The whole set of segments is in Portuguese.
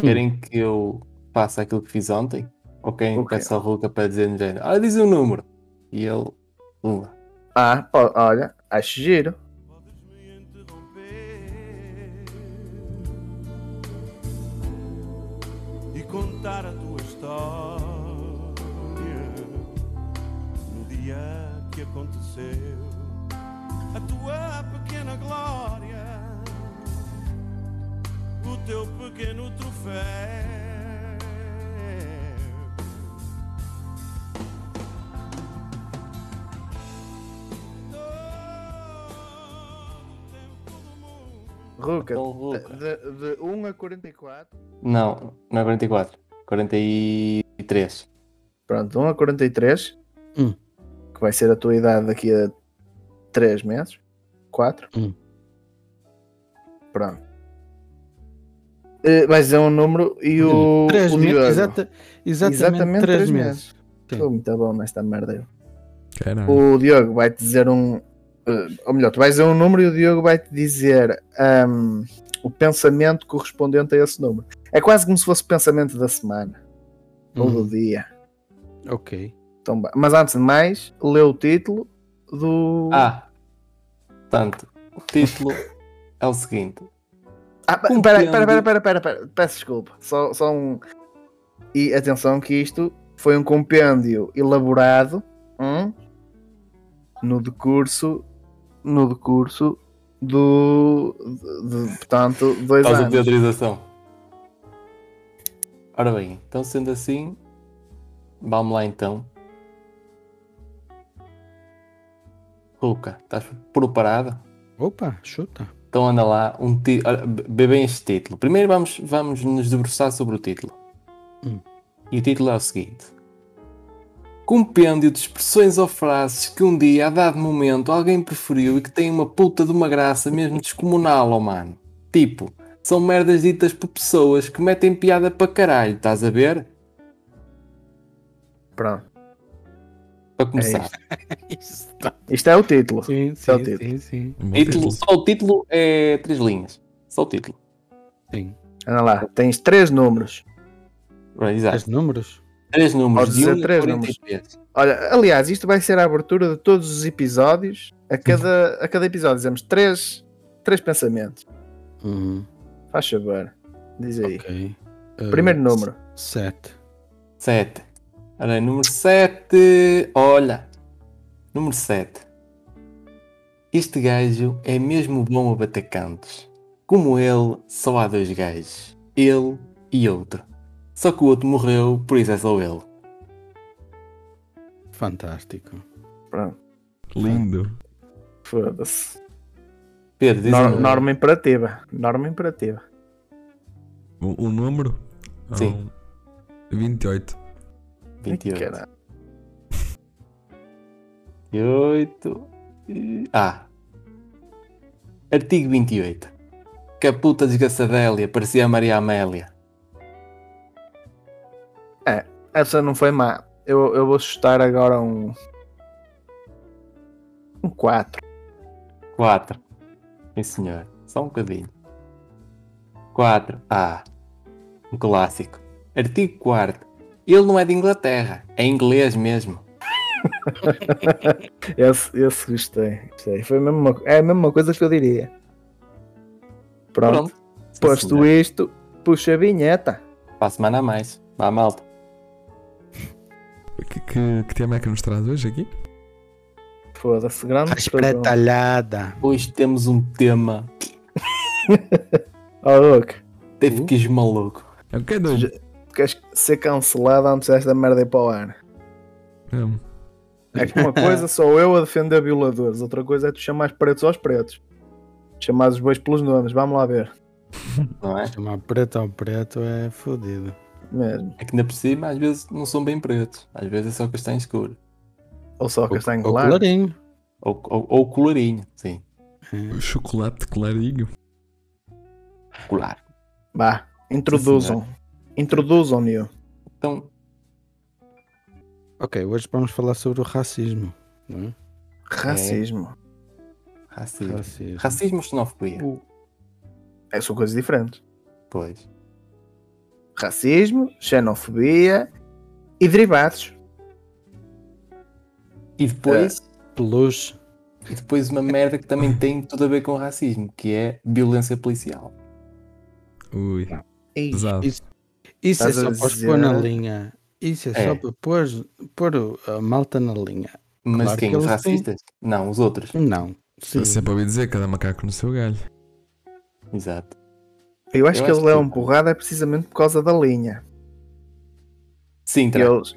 Querem que eu faça aquilo que fiz ontem? Ou quem O quê? peça ao Ruka para dizer no género? Ah, diz um número. E ele. Uma. Ah, ó, olha, acho giro. e contar a tua história no dia que aconteceu a tua pequena glória, o teu pequeno troféu. Todo o tempo do mundo. Ruka, Então, Ruka. de, de 1 a 44. Não, não é 44. 43. Pronto, 1 a 43. Hum. Que vai ser a tua idade daqui a 3 meses. 4. Hum. Pronto. Eh, Vais dizer um número e o. Três o meses, Diogo. exata- exatamente, Exatamente três três meses. Sim. Estou muito bom nesta merda. eu. Caralho. O Diogo vai-te dizer um. eh, ou melhor, tu vais dizer um número e o Diogo vai-te dizer ahm, o pensamento correspondente a esse número. É quase como se fosse o pensamento da semana ou do Hum, dia. ok. Então, mas antes de mais, lê o título do. Ah! Portanto, o título é o seguinte: Ah, pera, pera, pera, pera, pera, pera, peço desculpa. Só, só um. E atenção que isto foi um compêndio elaborado hum, no decurso. No decurso do. De, de, portanto, dois de anos. autorização. Ora bem, então sendo assim, vamos lá então. Ruka, estás preparado? Opa, chuta. Então anda lá, um ti... olha, vê bem este título. Primeiro vamos, vamos nos debruçar sobre o título. Hum. E o título é o seguinte: Compêndio de expressões ou frases que um dia, a dado momento, alguém preferiu e que têm uma puta de uma graça mesmo descomunal, oh mano. Tipo, são merdas ditas por pessoas que metem piada para caralho, estás a ver? Pronto. Para começar. Isso tá- Isto é o título. Sim, é o sim, título. sim, sim, título, só o título é três linhas. Só o título. sim. Anda lá, tens três números. Right, exato. Os números? Três números. Podes De dizer 1 a três 43. Olha, aliás, isto vai ser a abertura de todos os episódios. A cada, a cada episódio dizemos três, três pensamentos. Uhum, Faz favor. Diz aí. ok. Uh, Primeiro número. Sete. 7. Olha, aí, número 7. Olha. Número 7. Este gajo é mesmo bom a bater cantos. Como ele, só há dois gajos. Ele e outro. Só que o outro morreu, por isso é só ele. Fantástico. Pronto. Lindo. Foda-se. Pedro, diz um Nor- norma imperativa. Norma imperativa. O, o número? Sim. Ah, 28. 28. Caralho. 28. e- Ah. Artigo 28. Que a puta desgraçadélia parecia a Maria Amélia. Essa não foi má. Eu, eu vou chutar agora um. Um 4. 4. Sim, senhor. Só um bocadinho. 4. Ah. Um clássico. Artigo 4. Ele não é de Inglaterra. É inglês mesmo. Esse, esse gostei. gostei. Foi a mesma, é a mesma coisa que eu diria. Pronto. Pronto. Sim, Posto senhor. isto, puxa a vinheta. Para a semana a mais. Vá, malta. Que, que, que tema é que nos traz hoje aqui? Foda-se, grande. A pergunta. espretalhada. Hoje temos um tema. Oh, Luke, Teve que ir maluco. É o que é doido? Queres ser cancelado antes desta merda ir para o ar? É que uma coisa sou eu a defender violadores, outra coisa é tu chamar pretos aos pretos. Chamar os bois pelos nomes, vamos lá ver. Não é? Chamar preto ao preto é fodido. Mesmo. É que ainda por cima às vezes não são bem pretos. Às vezes é só castanho escuro. Ou só castanho Ou claro. colarinho. Ou, ou, ou colorinho. Sim. É. O chocolate clarinho. Claro. Vá, introduzam. Introduzam-me. Então, Ok, hoje vamos falar sobre o racismo. Não é? Racismo. racismo. Racismo. Racismo ou xenofobia? É, são coisas diferentes. Pois. racismo, xenofobia e derivados. E depois, Peluche. e depois uma merda que também tem tudo a ver com racismo, que é violência policial. Ui, pesado. Isso, isso é Estás a só para pôr na linha. Isso é, É. só para pôr, pôr o- a malta na linha. Mas Claro quem? que Os eles têm. racistas? Não, os outros. Não. Sim. Eu sempre ouvi dizer cada macaco no seu galho. Exato. eu acho Eu que acho eles levam que- porrada é precisamente por causa da linha. Sim, Que terá. eles?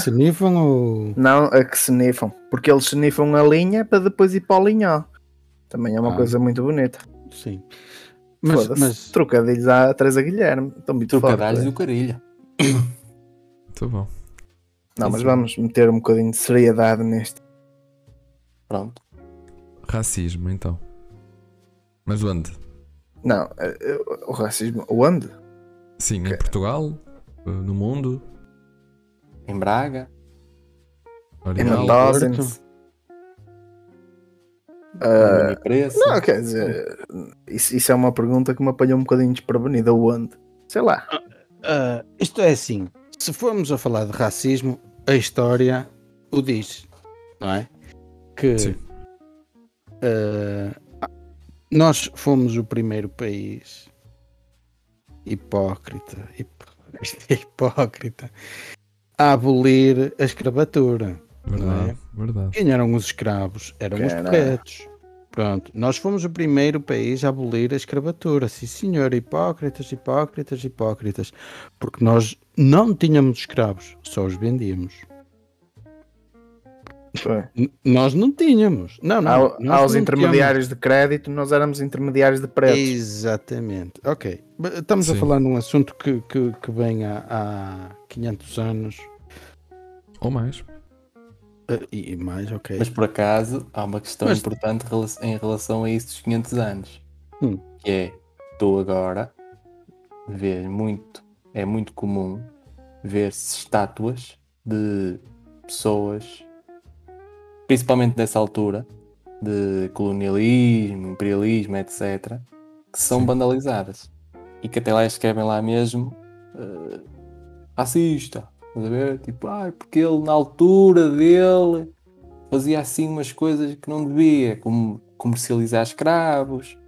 Se nifam ou. não, a que se nifam. Porque eles se nifam a linha para depois ir para o linhó. Também é uma Ah. coisa muito bonita. Sim. Mas, mas Trocadilhos à Teresa Guilherme. Estão muito Trocadalhos fortes. do carilho. Muito bom. Não, mas vamos meter um bocadinho de seriedade neste. Pronto. Racismo, então. Mas onde? Não, eh, eh, o racismo. Onde? Sim, em Portugal? Uh, No mundo? Em Braga. Em Origal? Uh, Ah, preço. não, quer dizer, isso, isso é uma pergunta que me apanhou um bocadinho desprevenida. Onde? Sei lá. ah, isto é assim: se formos a falar de racismo, a história o diz, não é? Que Sim. ah, nós fomos o primeiro país hipócrita, hipócrita, hipócrita a abolir a escravatura. Verdade, verdade. Quem eram os escravos? Eram os Caralho. pretos. Pronto, nós fomos o primeiro país a abolir a escravatura. Sim, senhor, hipócritas, hipócritas, hipócritas. Porque nós não tínhamos escravos, só os vendíamos. Nós não tínhamos. Não, não. Ao- nós aos não intermediários de crédito, nós éramos intermediários de tínhamos. preços. Exatamente. Ok. Estamos a Sim. falar num assunto que, que, que vem há, há 500 anos Ou mais. E mais, ok. Mas por acaso há uma questão Mas- importante em relação a isso dos 500 anos. Hum. Que é, tu agora vês muito, é muito comum ver-se estátuas de pessoas, principalmente dessa altura, de colonialismo, imperialismo, etc., que são Sim. vandalizadas. E que até lá escrevem lá mesmo eh, racista. Estás a ver? Tipo, ai, porque ele na altura dele fazia assim umas coisas que não devia, como comercializar escravos,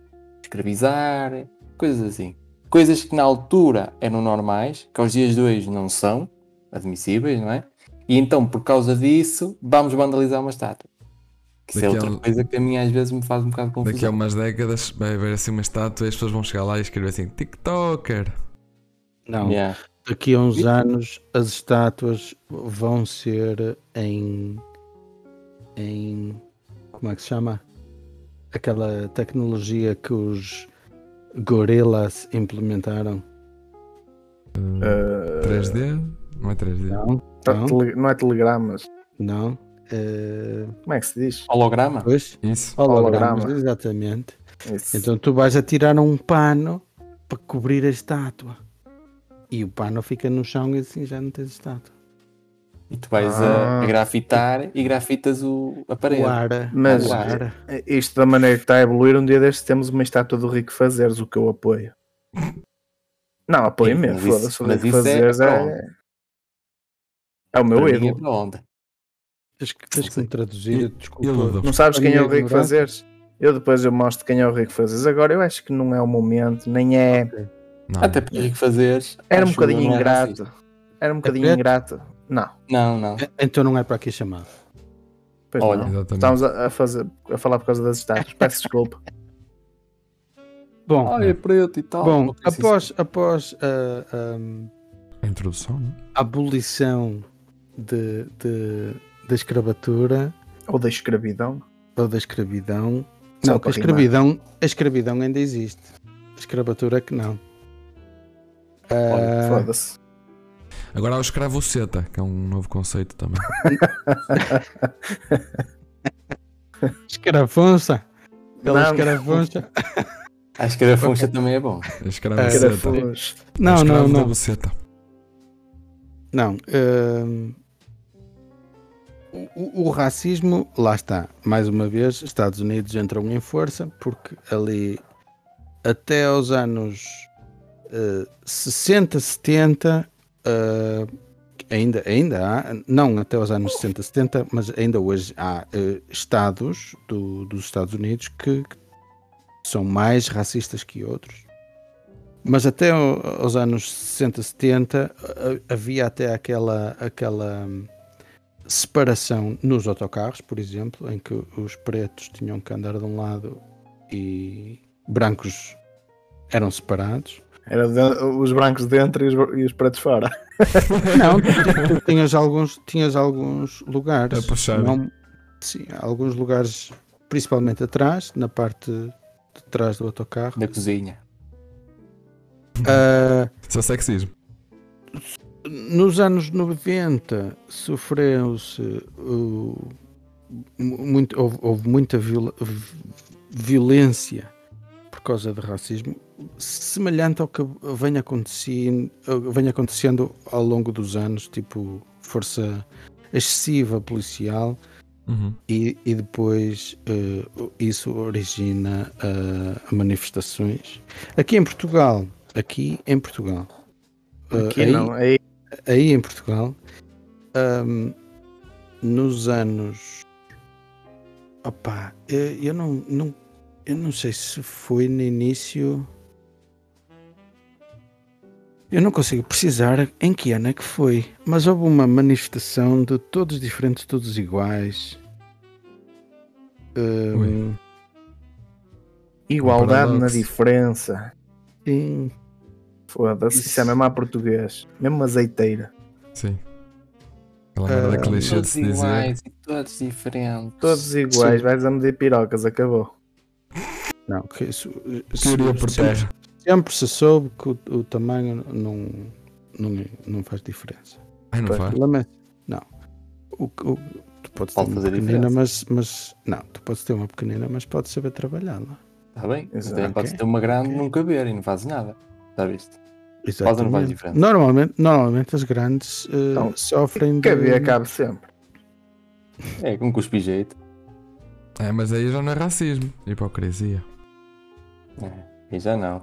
escravizar, coisas assim. Coisas que na altura eram normais, que aos dias de hoje não são admissíveis, não é? E então, por causa disso, vamos vandalizar uma estátua. Que isso é outra coisa que a mim às vezes me faz um bocado de confusão. Daqui a umas décadas vai haver assim uma estátua e as pessoas vão chegar lá e escrever assim: TikToker. Não, Yeah. Daqui a uns anos as estátuas vão ser em em como é que se chama aquela tecnologia que os gorilas implementaram Uh, Uh, 3D? Não é 3D? não tá- não tele- não é telegramas. não Eh, Como é que se diz? Holograma? pois Isso. hologramas Holograma. exatamente Isso. então tu vais a tirar um pano para cobrir a estátua e o pano fica no chão e assim já não tens estátua E tu vais Ah. a, a grafitar e grafitas o, a parede. o ar Mas- o ar Isto da maneira que está a evoluir, um dia destes temos uma estátua do Rico Fazeres, o que eu apoio. Não, apoio Sim, mesmo, foda-se. O Rico é Fazeres para é, é o meu Para mim é tens que, tens que me traduzir desculpa Ídolo. Não sabes quem é o Rico. Fazeres? Eu depois eu mostro quem é o Rico Fazeres. Agora eu acho que não é o momento, nem é. Não. Até porque Rico fazeres. Era um bocadinho é ingrato. racista. Era um bocadinho preto? ingrato. Não, Não, não. Então não é para aqui chamado. pois Olha. Estamos a, a fazer, a falar por causa das estátuas. Peço desculpa. Bom, Ah, é preto e tal. bom após, após a, um, A introdução, não? é? a abolição de, de- da escravatura Ou da escravidão. ou da escravidão. Só Não, para a escravidão, a escravidão ainda existe. A escravatura é que não. Ah, foda-se. Agora há o escravo seta, que é um novo conceito também. escarafunça. Pela Não. escarafunça. A funcha também é bom. Escravo É. Não, não, não. Não. hum, o, o racismo, lá está. Mais uma vez, Estados Unidos entram em força porque ali até aos anos eh, 60, 70, eh, ainda, ainda há, não até os anos 60, 70, mas ainda hoje há eh, estados do- dos Estados Unidos que, que são mais racistas que outros. Mas até ao- aos anos 60, 70 a- havia até aquela, aquela hum, separação nos autocarros, por exemplo, em que os pretos tinham que andar de um lado e brancos eram separados. Era de- os brancos dentro e os, e os pretos fora. Não, tu, tu tinhas alguns, tinhas alguns lugares. A puxar. não- sim, alguns lugares, principalmente atrás, na parte de trás do autocarro. Da cozinha. Ah, Isso é sexismo. nos anos 90 sofreu-se mu- muito, houve, houve muita violência por causa de racismo, semelhante ao que vem acontecendo, vem acontecendo ao longo dos anos, tipo força excessiva policial Uhum. e, e depois eh, isso origina eh, manifestações. Aqui em Portugal, aqui em Portugal, eh, Aqui aí- não. Aí, aí em Portugal, ahm, nos anos. Opa, eu, eu não, não, eu não sei se foi no início. Eu não consigo precisar em que ano é que foi, mas houve uma manifestação de todos diferentes, todos iguais. Ahm, Ui. igualdade na diferença. sim, Foda-se, isso é mesmo a português. Mesmo azeiteira. Sim. Aquela merda Ah, clichê de Todos se dizer. iguais e todos diferentes. Todos iguais, Sim. vais a medir pirocas, acabou. não, que isso. Teoria por sempre- terra. Sempre se soube que o, o tamanho não, não, não faz diferença. Ai, não Pois. faz. É- não. O, o- tu podes Pode ter uma fazer pequenina, diferença. mas, mas. Não, tu podes ter uma pequenina, mas podes saber trabalhá-la. Está bem? Mas Exato. também podes ter uma grande e Ok. não caber e não fazes nada. Já viste? Faz ou não faz Exatamente. diferença? Normalmente, normalmente as grandes eh, Então, sofrem de. Cabia cabe sempre. É, com cuspe jeito. É, mas aí já não é racismo. Hipocrisia. É, e já não.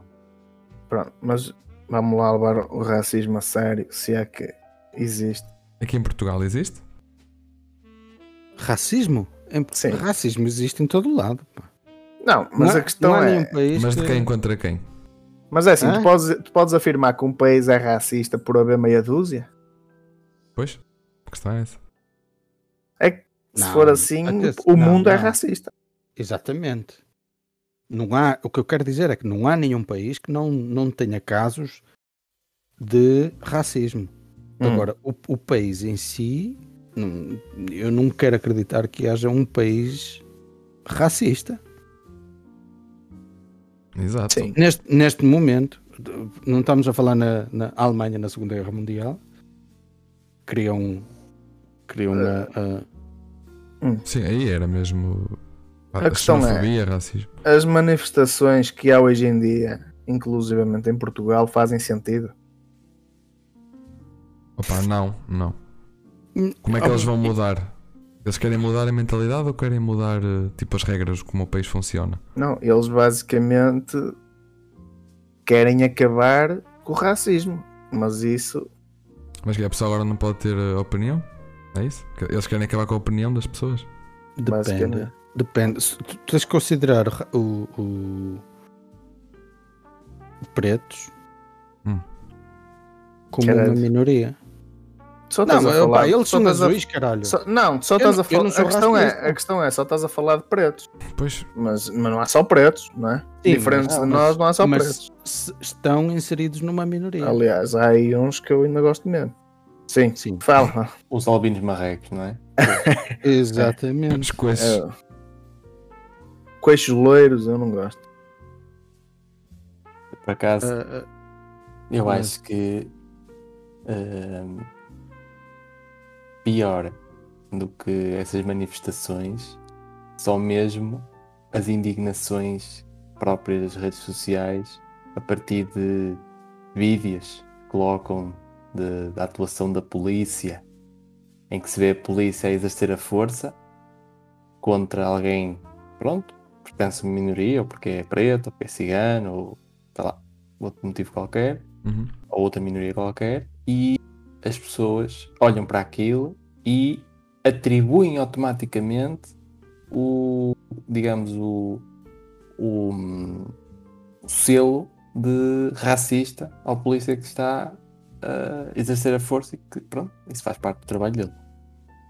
Pronto, mas vamos lá levar o racismo a sério, se é que existe. Aqui em Portugal existe? Racismo? Em- Sim. Racismo existe em todo lado. pá. Não, mas Não a questão é. Mas de que- quem contra quem? Mas é assim, Hã? tu podes, tu podes afirmar que um país é racista por haver meia dúzia? Pois? A questão é essa. Se Não, for assim, atenção, o não, mundo é não. racista. Exatamente. Não há, o que eu quero dizer é que não há nenhum país que não, não tenha casos de racismo. Hum. Agora, o, o país em si, não- eu não quero acreditar que haja um país racista. Exato. Sim. Neste, neste momento, não estamos a falar na, na Alemanha na Segunda Guerra Mundial, criam, criam a- a- Sim, aí era mesmo. A questão é- racismo. As manifestações que há hoje em dia, inclusivamente em Portugal, fazem sentido. Opa, não, não. Hum, Como é que ah, eles vão mudar? Eles querem mudar a mentalidade ou querem mudar eh, tipo as regras como o país funciona? Não, eles basicamente querem acabar com o racismo. Mas isso, Mas que a pessoa agora não pode ter eh, opinião? É isso? Eles querem acabar com a opinião das pessoas? Depende. Depende. Se Tu tu tens que considerar ra- o, o- pretos Hum. como Caralho. uma minoria. só Não, mas, falar. opa, eles só são estás a- azuis, caralho. só- não, só estás a falar. A questão, é, a questão é, só estás a falar de pretos. Pois, Mas, mas não há só pretos, não é? Sim, Diferentes mas- de nós, não há só mas pretos. estão inseridos numa minoria. Aliás, há aí uns que eu ainda gosto mesmo. Sim, Sim, fala. Os albinos marrecos, não é? exatamente. os coisas. É. Coixos loiros, eu não gosto. Por acaso, Ah, ah, eu mas- acho que pior do que essas manifestações, só mesmo as indignações próprias das redes sociais a partir de vídeos que colocam de- da atuação da polícia, em que se vê a polícia a exercer a força contra alguém, pronto, pertence a uma minoria, ou porque é preto, ou porque é cigano, ou sei lá. outro motivo qualquer, Uhum. ou outra minoria qualquer, e as pessoas olham para aquilo e atribuem automaticamente o, digamos, o, o, o selo de racista ao polícia que está a exercer a força e que, pronto, isso faz parte do trabalho dele.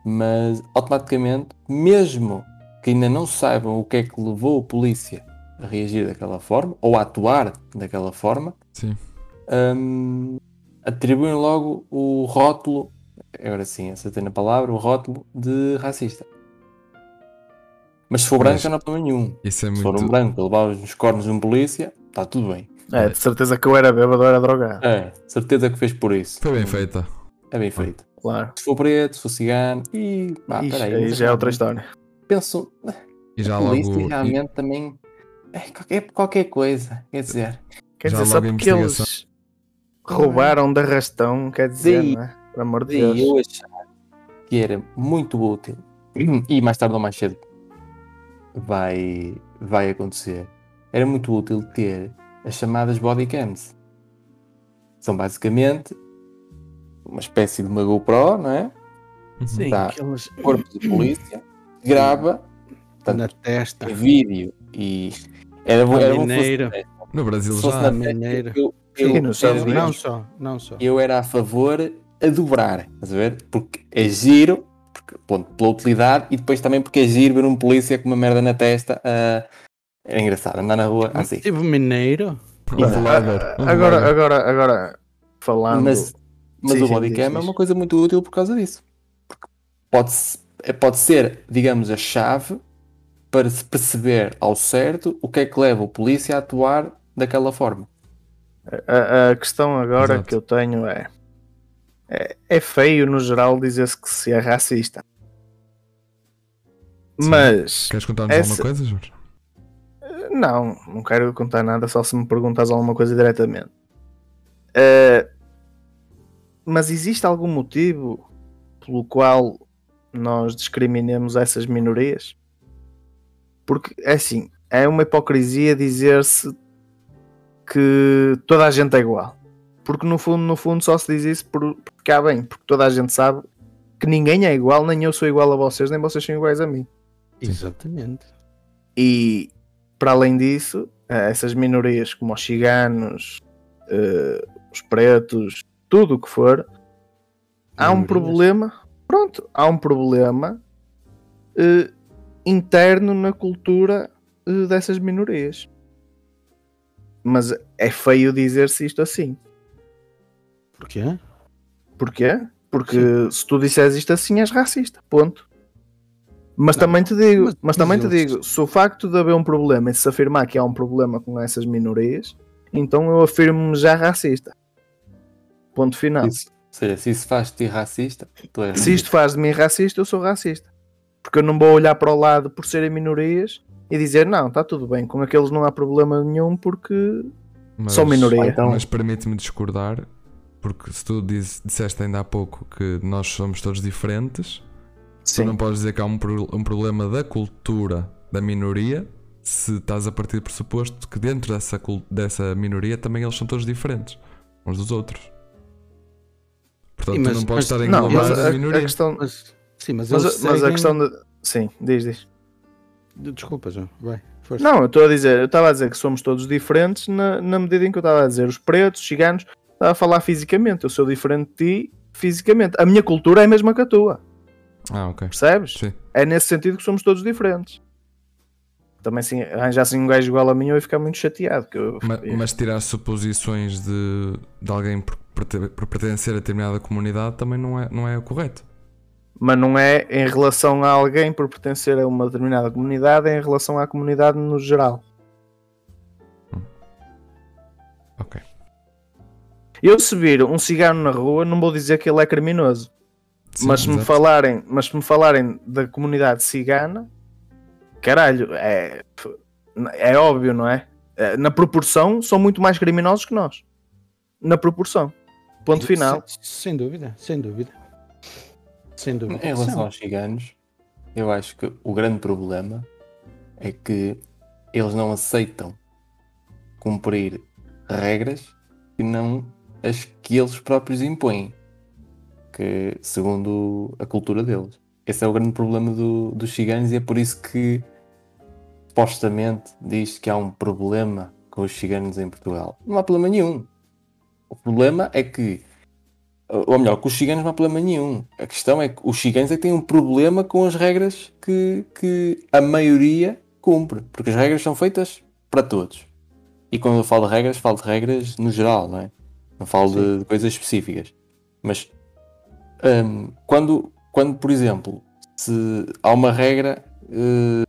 Mas automaticamente, mesmo que ainda não saibam o que é que levou o polícia a reagir daquela forma ou a atuar daquela forma, Sim. hum, atribuem logo o rótulo, agora sim, acertei na palavra, o rótulo de racista. Mas se for branco, Mas- não há problema nenhum. Isso é Se for um muito. branco a levar os cornos de um polícia, está tudo bem. É, de certeza que eu era bêbado ou era drogado. É, certeza que fez por isso. Foi bem feita. É bem feito. Claro. Se for preto, se for cigano, e pá, Ixi, peraí. aí já é eu outra história. Penso, E já a logo. polícia e- realmente também é qualquer, qualquer coisa. Quer dizer, Quer Já dizer, só porque eles roubaram de arrastão, quer dizer, Sim. não é? Pelo amor de Sim, Deus. eu achar que era muito útil e mais tarde ou mais cedo vai, vai acontecer. Era muito útil ter as chamadas bodycams. São basicamente uma espécie de uma GoPro, não é? Uhum. Sim, Tá. aqueles Corpo de polícia, grava na portanto, testa. em vídeo e era bom, era bom na testa. No Brasil já. na testa, eu, Sim, eu, Unidos. Não só, não só. eu era a favor a dobrar, estás a ver? Porque é giro, porque, ponto, pela utilidade e depois também porque é giro ver um polícia com uma merda na testa. é engraçado andar na rua assim. Tipo mineiro. Um Agora, vlogger. agora, agora, falando. Mas, mas Sim, o bodycam é uma coisa muito útil por causa disso. Porque pode, pode ser, digamos, a chave para se perceber ao certo o que é que leva o polícia a atuar daquela forma. A, a questão agora Exato. que eu tenho é, é. É feio no geral dizer-se que se é racista. Sim. Mas. Queres contar-nos essa- alguma coisa, Jorge? Não, não quero contar nada, só se me perguntas alguma coisa diretamente. Eh, mas existe algum motivo pelo qual nós discriminemos essas minorias? Porque, é assim, é uma hipocrisia dizer-se que toda a gente é igual. Porque no fundo, no fundo, só se diz isso por, porque há bem, porque toda a gente sabe que ninguém é igual, nem eu sou igual a vocês, nem vocês são iguais a mim. Exatamente. E para além disso, eh, essas minorias como os ciganos, eh, os pretos, tudo o que for, há um problema. Pronto, há um problema eh, interno na cultura eh, dessas minorias. Mas é feio dizer-se isto assim. Porquê? Porquê? Porque se tu disseres isto assim és racista. Ponto. Mas Não, também te digo, mas- mas, também te digo, se o facto de haver um problema e se afirmar que há um problema com essas minorias, então eu afirmo-me já racista. Ponto final. Isso, seja, se isso faz-te racista, tu és Se isto faz de mim racista, eu sou racista. Porque eu não vou olhar para o lado por serem minorias e dizer não, está tudo bem, com aqueles não há problema nenhum porque Mas, são minoria. Ou então- Mas permite-me discordar, porque se tu diz- disseste ainda há pouco que nós somos todos diferentes, tu não podes dizer que há um, pro- um problema da cultura da minoria se estás a partir do pressuposto que dentro dessa, dessa minoria também eles são todos diferentes uns dos outros. Portanto, mas- não podes mas- estar a Não, mas a, a, a minoria. questão. Mas, sim, mas, Mas, eles a- mas a seguem- questão de. Sim, diz, diz. Desculpa, João. Vai. Força. Não, eu estou a dizer, eu estava a dizer que somos todos diferentes na, na medida em que eu estava a dizer os pretos, os ciganos, estava a falar fisicamente. Eu sou diferente de ti fisicamente. A minha cultura é a mesma que a tua, Ah, ok. percebes? Sim. É nesse sentido que somos todos diferentes. Também se arranjassem um gajo igual a mim, eu ia ficar muito chateado. Que eu, Ma- Mas, tirar suposições de, de alguém por, por pertencer a determinada comunidade também não é, não é o correto. Mas não é em relação a alguém por pertencer a uma determinada comunidade, é em relação à comunidade no geral. Ok. Eu se vir um cigano na rua, não vou dizer que ele é criminoso. Sim, mas, se me falarem, mas se me falarem da comunidade cigana, caralho, é, é óbvio, não é? É, Na proporção, são muito mais criminosos que nós. Na proporção. Ponto final. Sem, sem dúvida, sem dúvida. Sem dúvida. Em relação São. aos ciganos, eu acho que o grande problema é que eles não aceitam cumprir regras que não as que eles próprios impõem, que segundo a cultura deles. Esse é o grande problema do- dos ciganos e é por isso que supostamente diz que há um problema com os ciganos em Portugal. Não há problema nenhum. O problema é que, ou melhor, com os ciganos não há problema nenhum. A questão é que os ciganos é que têm um problema com as regras que, que a maioria cumpre, porque as regras são feitas para todos. E quando eu falo de regras, falo de regras no geral, não é? Não falo de, de coisas específicas. Mas hum, quando, quando, por exemplo, se há uma regra eh,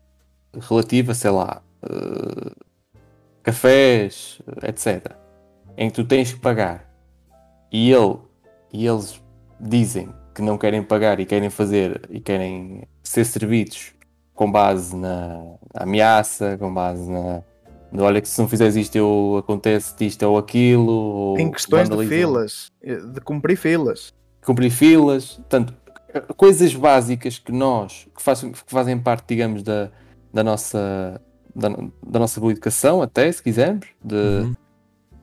relativa, sei lá, eh, cafés, etc., em que tu tens que pagar e, ele, e eles dizem que não querem pagar e querem fazer e querem ser servidos com base na ameaça, com base na. no, Olha, que se não fizeres isto, eu acontece isto ou aquilo. Ou Em questões de filas, eh, de cumprir filas. cumprir filas, portanto, coisas básicas que nós, que fazem, que fazem parte, digamos, da, da, nossa, da, da nossa boa educação, até, se quisermos, de Uhum.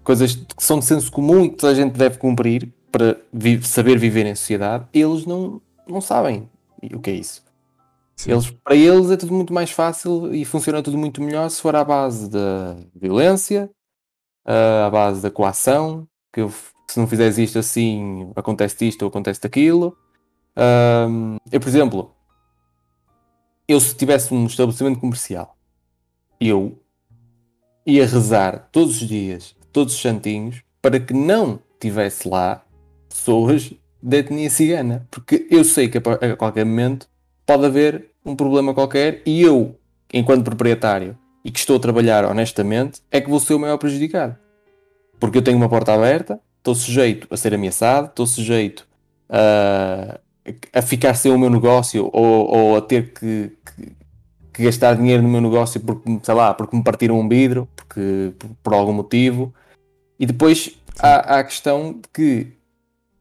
coisas que são de senso comum e que toda a gente deve cumprir para vi- saber viver em sociedade, eles não, não sabem o que é isso. Sim. Eles, para eles é tudo muito mais fácil e funciona tudo muito melhor se for à base da violência, ah, à base da coação, que eu- se não fizeres isto assim, acontece isto ou acontece aquilo. Ahm, eu, por exemplo, eu se tivesse um estabelecimento comercial, eu ia rezar todos os dias, todos os santinhos, para que não tivesse lá pessoas da etnia cigana. Porque eu sei que a, qualquer momento pode haver um problema qualquer e eu, enquanto proprietário e que estou a trabalhar honestamente, é que vou ser o maior prejudicado. Porque eu tenho uma porta aberta, estou sujeito a ser ameaçado, estou sujeito a, a ficar sem o meu negócio ou, ou a ter que, que- que gastar dinheiro no meu negócio porque, sei lá, porque me partiram um vidro, porque, por, por algum motivo. E depois há, há a questão de que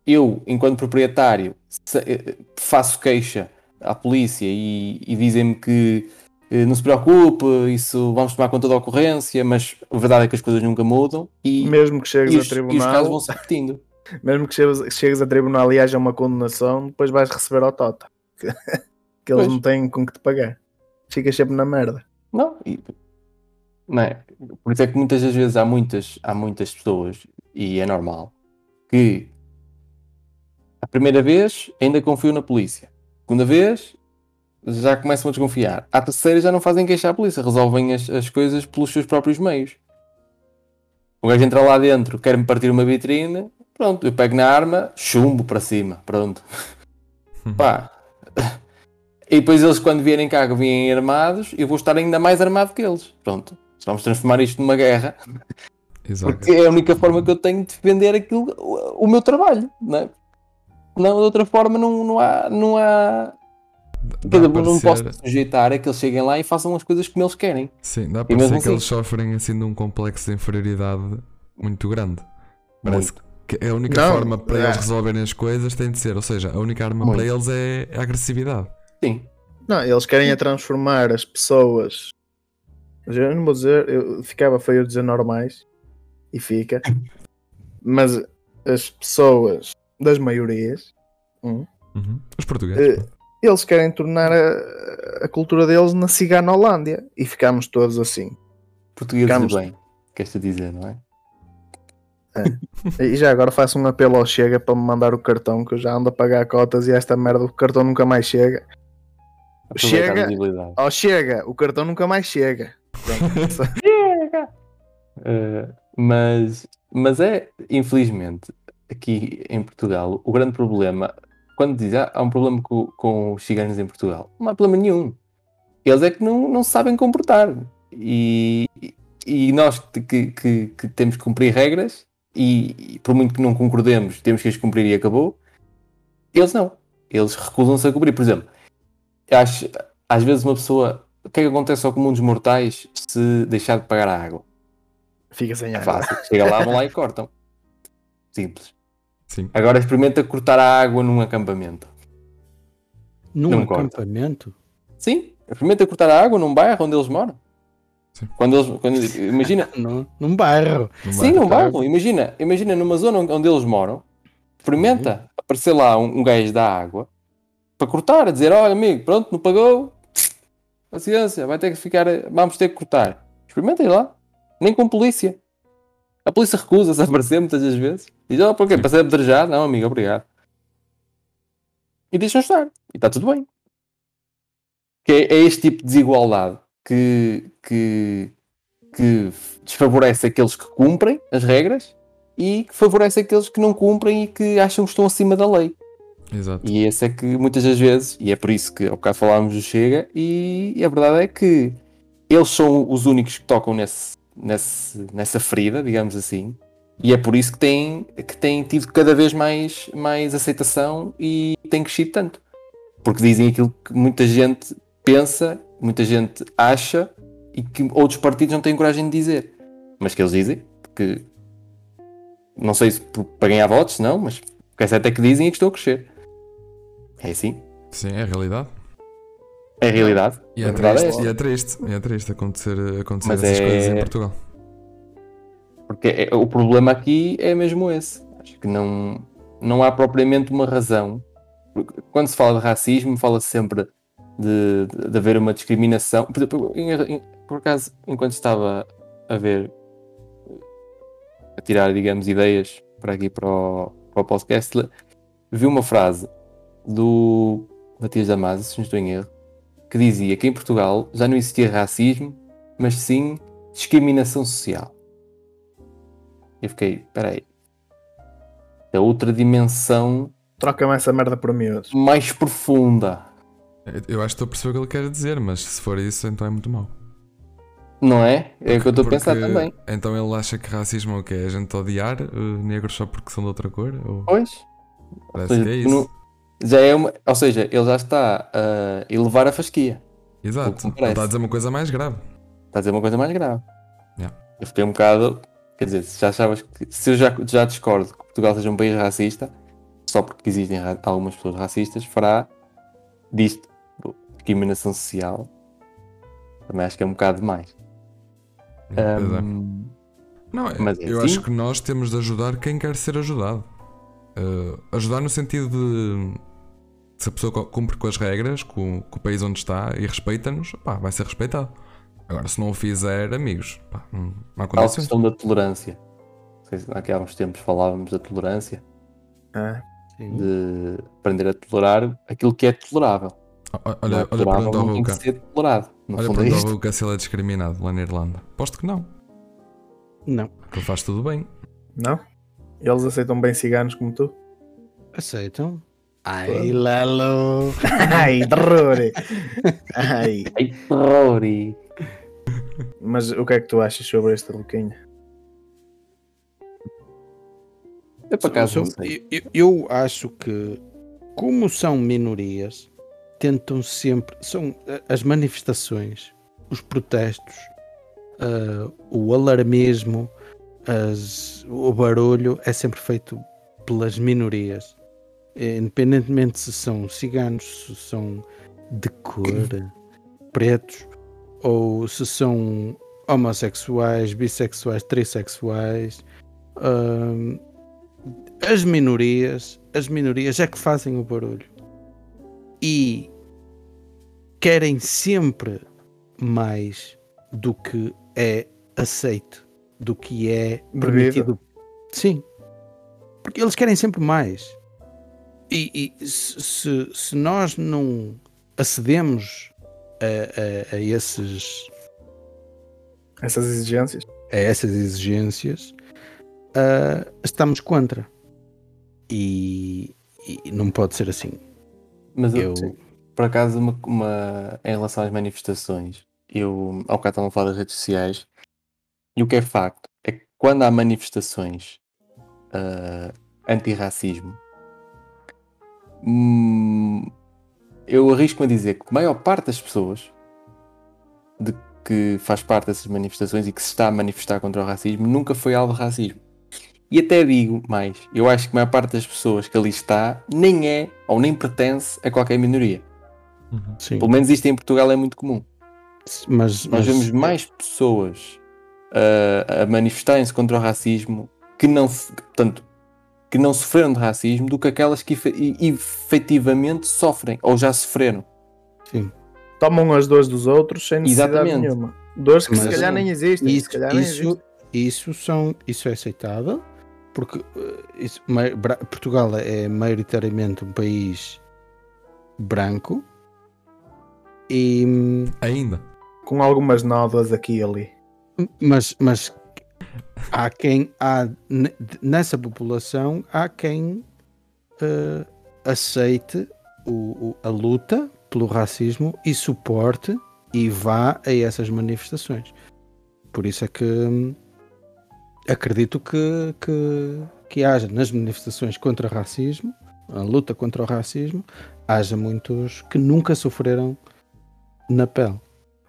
eu, enquanto proprietário, se- eh, faço queixa à polícia e, e dizem-me que eh, não se preocupe, isso vamos tomar conta da ocorrência, mas a verdade é que as coisas nunca mudam e, Mesmo que chegues e a os, e os casos tribunal, vão se repetindo. Mesmo que chegues, chegues a tribunal e haja uma condenação, depois vais receber ao Tota. Que, que eles Pois. não têm com que te pagar. Ficas sempre na merda. Não, e- não é? Por isso é que muitas das vezes há muitas, há muitas pessoas, e é normal, que a primeira vez ainda confiam na polícia. Segunda vez já começam a desconfiar. À terceira já não fazem queixa à polícia, resolvem as, as coisas pelos seus próprios meios. O gajo entra lá dentro, quer-me partir uma vitrine, pronto, eu pego na arma, chumbo para cima, pronto. Pá. E depois eles quando vierem cá, vêm armados, eu vou estar ainda mais armado que eles. Pronto. Vamos transformar isto numa guerra. Exato. Porque é a única forma que eu tenho de defender aquilo, o, o meu trabalho, não é? Não, de outra forma não, não há. Não há Dá dizer, não posso sujeitar a que eles cheguem lá e façam as coisas como eles querem. Sim, dá para ser que assim- eles sofrem assim de um complexo de inferioridade muito grande. Parece Muito. que é a única Não, forma para é. eles resolverem as coisas tem de ser, ou seja, a única arma Muito. para eles é a agressividade. Sim. Não, eles querem é transformar as pessoas. Mas Eu não vou dizer, eu, ficava feio dizer normais e fica, mas as pessoas das maiorias, hum, Uhum. Os portugueses. eh, eles querem tornar a, a cultura deles na Cigana-Holândia e ficamos todos assim. Portugueses Ficamos- bem. Queres-te dizer, não é? E já agora faço um apelo ao Chega para me mandar o cartão, que eu já ando a pagar cotas e esta merda do cartão nunca mais chega. Aproveitar Chega. Ó, chega, o cartão nunca mais chega. Pronto, só- Uh, mas, mas é, infelizmente, aqui em Portugal, o grande problema, quando diz ah, há um problema com, com os ciganos em Portugal, não há problema nenhum. Eles é que não, não se sabem comportar. E, e nós que, que- que temos que cumprir regras, e, e por muito que não concordemos, temos que as cumprir e acabou. Eles não. Eles recusam-se a cumprir. Por exemplo, acho, às vezes uma pessoa. O que é que acontece ao comum dos mortais se deixar de pagar a água? Fica sem É água. fácil. Chega lá, vão lá e cortam. Simples. Sim. Agora experimenta cortar a água num acampamento. Num Não corta. acampamento? Sim, experimenta cortar a água num bairro onde eles moram. Sim. Quando eles, quando, imagina, Num, num bairro. Sim, não bairro, imagina, imagina numa zona onde- eles moram, experimenta aparecer lá um, um gajo da água para cortar, a dizer, olha amigo, pronto, não pagou, paciência, vai ter que ficar, vamos ter que cortar. Experimenta ir lá, nem com polícia. A polícia recusa-se a aparecer muitas das vezes. Diz, oh, porquê? Para ser apedrejado? Não, amigo, obrigado. E deixam estar. E está tudo bem. Que é, é este tipo de desigualdade que, que, que desfavorece aqueles que cumprem as regras e que favorece aqueles que não cumprem e que acham que estão acima da lei. Exato. E esse é que muitas das vezes, e é por isso que ao bocado falámos do Chega, e, e a verdade é que eles são os únicos que tocam nesse, nesse, nessa ferida, digamos assim, e é por isso que têm, que têm tido cada vez mais, mais aceitação e têm crescido tanto. Porque dizem aquilo que muita gente pensa, muita gente acha e que outros partidos não têm coragem de dizer. Mas que eles dizem, porque não sei se para ganhar votos, não, mas o que é certo é que dizem e que estão a crescer. É assim. Sim, é a realidade. É a realidade. E é, é triste, essa. e é triste, e é triste acontecer, acontecer Mas essas é- coisas em Portugal. Porque é- o problema aqui é mesmo esse. Acho que não, não há propriamente uma razão. Porque Quando se fala de racismo, fala-se sempre de, de, haver uma discriminação. Por, em- em- por acaso, enquanto estava a ver, a tirar, digamos, ideias para aqui para o, para o podcast, vi uma frase do Matias Damasio, se não estou em erro, que dizia que em Portugal já não existia racismo, mas sim discriminação social. Eu fiquei, peraí. É outra dimensão Troca-me essa merda por miúdos. mais profunda, Eu acho que estou a perceber o que ele quer dizer, mas se for isso, então é muito mau. não é? É o que eu estou a pensar também. Então ele acha que racismo é o quê? É a gente odiar uh, negros só porque são de outra cor? Ou Pois, parece seja, que é isso? não- já é uma, ou seja, ele já está a elevar a fasquia. Exato. Ele está a dizer uma coisa mais grave. Está a dizer uma coisa mais grave. Yeah. Eu fiquei um bocado, quer dizer, se já achavas que se eu já, já discordo que Portugal seja um país racista, só porque existem ra- algumas pessoas racistas, fará disto discriminação social. Também acho que é um bocado demais. Pois é. Não, é- Mas é eu assim. acho que nós temos de ajudar quem quer ser ajudado. Uh, ajudar no sentido de se a pessoa cumpre com as regras, com, com o país onde está e respeita-nos, vai ser respeitado. Agora, se não o fizer, amigos, pá, não, não há Tal condições. questão da tolerância. Não sei se Aqui há uns tempos falávamos da tolerância, Ah, Sim. de aprender a tolerar aquilo que é tolerável. É Olha, olha tolerável, pergunta ao Ruka. Olha é pergunta ao Ruka se ele é discriminado lá na Irlanda. Aposto que não. Não. Ele faz tudo bem. não? Eles aceitam bem ciganos como tu? Aceitam? Ai, Lalo. Ai, terror! Ai. E- Mas o que é que tu achas sobre este Luquinha? Eu por acaso eu, eu- eu acho que, como são minorias, tentam sempre. São eh, as manifestações, os protestos, ah, o alarmismo, as- o barulho é sempre feito pelas minorias. Eh, Independentemente se são ciganos, se são de cor, pretos, ou se são homossexuais, bissexuais, trissexuais. ah, as minorias, as minorias é que fazem o barulho e querem sempre mais do que é aceito, do que é permitido. Sim, porque eles querem sempre mais. E, e se, se- nós não acedemos a, a- a esses Essas exigências? a essas exigências, ah, estamos contra. E, e não pode ser assim. Mas eu, Eu, por acaso, uma, uma- em relação às manifestações, eu, ao bocado estavam a falar das redes sociais, e o que é facto é que quando há manifestações ah, antirracismo, hum, eu arrisco-me a dizer que a maior parte das pessoas de que faz parte dessas manifestações e que se está a manifestar contra o racismo nunca foi alvo de racismo. E até digo mais, eu acho que a maior parte das pessoas que ali está nem é ou nem pertence a qualquer minoria. Uhum. sim, Pelo menos isto em Portugal é muito comum. Mas, Nós mas- vemos mais pessoas ah, a manifestarem-se contra o racismo que não, portanto, que não sofreram de racismo do que aquelas que efe- efetivamente sofrem ou já sofreram. sim. Tomam as dores dos outros sem necessidade Exatamente. nenhuma. Dores que se Mas- calhar nem existem. Isso, se calhar nem isso, existem. isso, são, isso é aceitável, porque eh, isso- Portugal é maioritariamente um país branco e Ainda. Com algumas nódoas aqui e ali. mas, mas há quem há ne- nessa população há quem eh, aceite o- o- a luta pelo racismo e suporte e vá a essas manifestações. Por isso é que hum, acredito que, que, que haja nas manifestações contra o racismo, a luta contra o racismo, haja muitos que nunca sofreram na pele.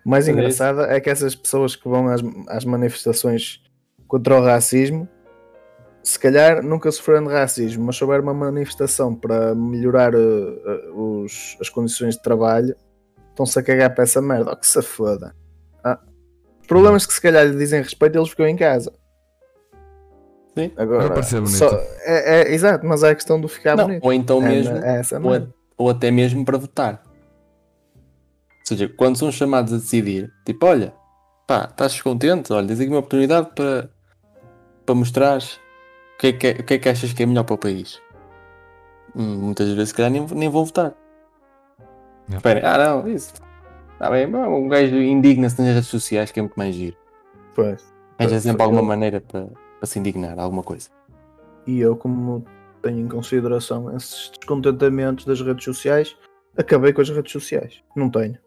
O mais engraçado é que essas pessoas que vão às, às manifestações contra o racismo, se calhar nunca sofreram de racismo, mas souber uma manifestação para melhorar eh, eh, os- as condições de trabalho, estão-se a cagar para essa merda. Oh, que se foda. Ah, os problemas que se calhar lhe dizem respeito, eles ficam em casa. Sim. Agora, parecer bonito. só- é, é- exato, mas é a questão do ficar Não, bonito. ou então É, mesmo, é essa ou, a- ou até mesmo para votar. Ou seja, quando são chamados a decidir, tipo, olha, pá, estás contente? Olha, tens aqui uma oportunidade para, para mostrar o que, é que é- o que é que achas que é melhor para o país. Hum, muitas vezes, se calhar, nem, nem vão votar. Esperem, ah, não, isso. Está bem, bom, um gajo indigna-se nas redes sociais, que é muito mais giro. Pois. Arranja sempre Foi alguma eu. maneira para, para se indignar, alguma coisa. E eu, como tenho em consideração esses descontentamentos das redes sociais, acabei com as redes sociais. Não tenho.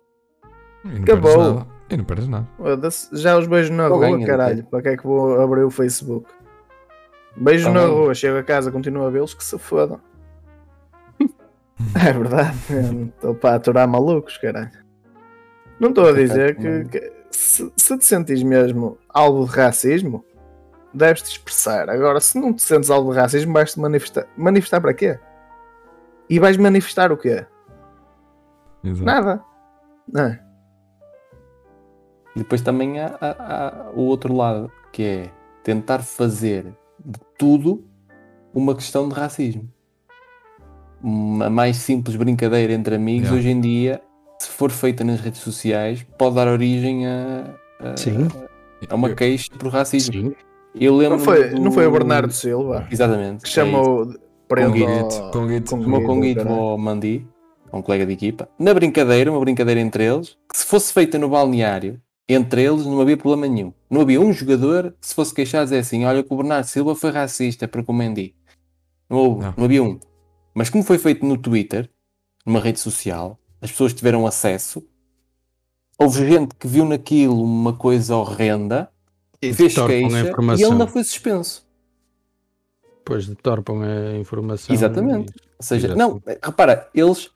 E não Acabou. E não perdes nada. Já os beijo na Ou rua, caralho. Para que é que vou abrir o Facebook? Beijo Ou na ganhas. rua, chego a casa, continuo a vê-los que se fodam. é verdade, estou para aturar malucos, caralho. Não estou a dizer que, que se, se te sentires mesmo alvo de racismo, deves-te expressar. Agora, se não te sentes alvo de racismo, vais-te manifestar. Manifestar para quê? E vais manifestar o quê? Exato. Nada. Não é? Depois também há, há- há o outro lado, que é tentar fazer de tudo uma questão de racismo. Uma mais simples brincadeira entre amigos, Yeah. hoje em dia, se for feita nas redes sociais, pode dar origem a, a- Sim. a uma queixa por racismo. Sim. Eu lembro Não foi, não foi o Bernardo Silva Exatamente. que é chamou prenda Conguito, ao- Conguito. ao Mandi, a um colega de equipa, na brincadeira, uma brincadeira entre eles, que se fosse feita no balneário, entre eles não havia problema nenhum. Não havia um jogador que se fosse queixar dizer assim, olha que o Bernardo Silva foi racista para com o Mendy. Não houve, Não. não havia um. Mas como foi feito no Twitter, numa rede social, as pessoas tiveram acesso, houve gente que viu naquilo uma coisa horrenda, fez queixa e ele não foi suspenso. Depois deturpam a informação. Exatamente. Ou seja, não, repara, eles.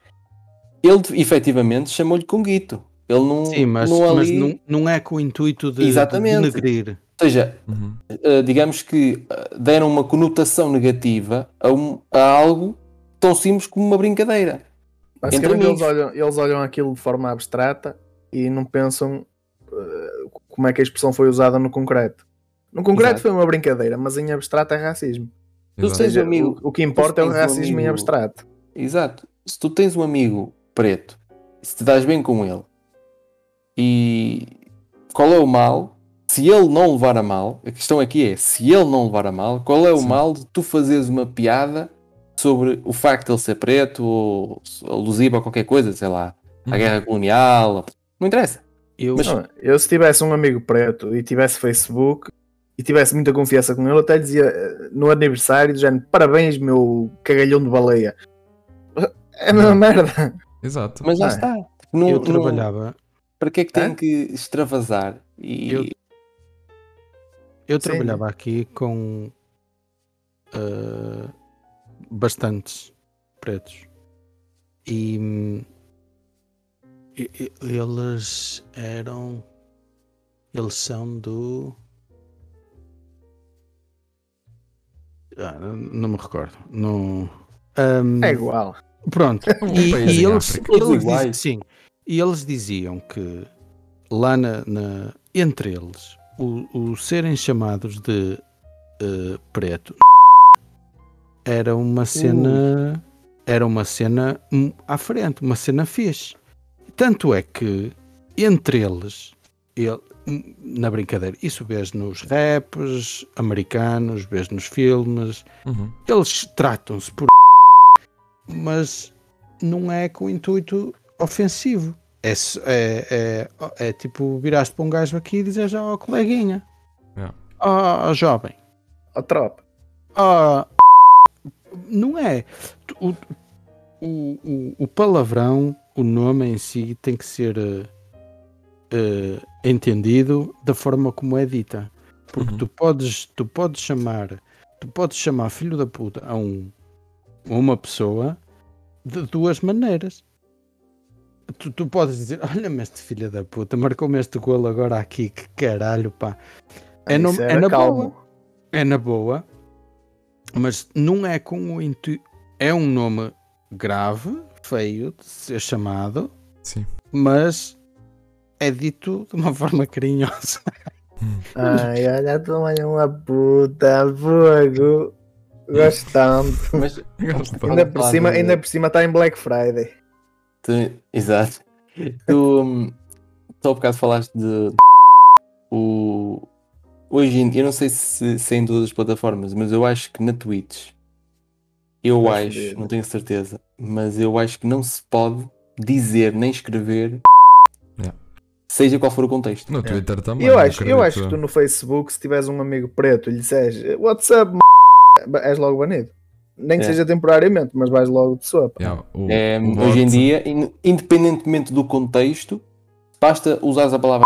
Ele efetivamente chamou-lhe Conguito. Ele não. Sim, mas, não mas ali- não, não é com o intuito de, Exatamente. de denegrir. Ou seja, Uhum. eh, digamos que eh, deram uma conotação negativa a, um- a algo tão simples como uma brincadeira. Basicamente Entre eles olham, eles olham aquilo de forma abstrata e não pensam como é que a expressão foi usada no concreto. No concreto Exato. foi uma brincadeira, mas em abstrato é racismo. Tu Exato. tens seja, amigo- o, o que importa é o tens um racismo em amigo- abstrato. Exato. Se tu tens um amigo preto, se te dás bem com ele, e qual é o mal? Se ele não levar a mal, a questão aqui é: se ele não levar a mal, qual é o Sim. mal de tu fazeres uma piada sobre o facto de ele ser preto, ou alusivo a qualquer coisa, sei lá, à Uhum. guerra colonial? Não interessa. Eu, Mas- Não, eu se tivesse um amigo preto e tivesse Facebook e tivesse muita confiança com ele, até dizia eh, no aniversário, do género, parabéns meu cagalhão de baleia. É a mesma merda. Exato. Mas lá Ah, está. Não- eu trabalhava, para que é que tem que extravasar? E Eu- eu Sim. trabalhava aqui com ah, bastantes pretos e, hum, e- eles eram eles são do Ah, não- me recordo não Hum, É igual. Pronto. Um E, e eles, eles iguais. diz- sim, e eles diziam que lá na, na- entre eles, o, o serem chamados de eh, preto era uma cena era uma cena hum, à frente, uma cena fixe. Tanto é que entre eles, ele- na brincadeira, isso vês nos raps americanos, vês nos filmes, Uhum. eles tratam-se por mas não é com intuito ofensivo. É, é, é, é tipo viraste para um gajo aqui e dizes ó coleguinha, Yeah. ó ó, jovem, A tropa. ó não é. O, o, o palavrão, o nome em si tem que ser eh, eh, entendido da forma como é dita. Porque Uhum. tu podes, tu podes chamar, tu podes chamar filho da puta a um a uma pessoa de duas maneiras. Tu, tu podes dizer, olha-me este filho da puta, marcou-me este golo agora aqui, que caralho, pá. É, no- é na calmo. boa, é na boa, mas não é com o intuito. É um nome grave, feio de ser chamado, Sim. mas é dito de uma forma carinhosa. Ai, olha, toma uma puta, fogo. Gosto tanto. Mas Gosto. Ainda por, cima, de- ainda por cima está em Black Friday. Tu- exato. Tu, hum, tu há bocado falaste de o hoje em dia, eu não sei se, se é em todas as plataformas, mas eu acho que na Twitch eu Acho não tenho certeza, mas eu acho que não se pode dizer nem escrever Yeah. seja qual for o contexto. No Twitter também. E eu acho, eu acho que tu no Facebook, se tiveres um amigo preto e lhe disseres What's up, m... és logo banido. Nem que É. seja temporariamente, mas vais logo de sopa. Yeah, o- É, o hoje em dia, in- independentemente do contexto, basta usar a palavra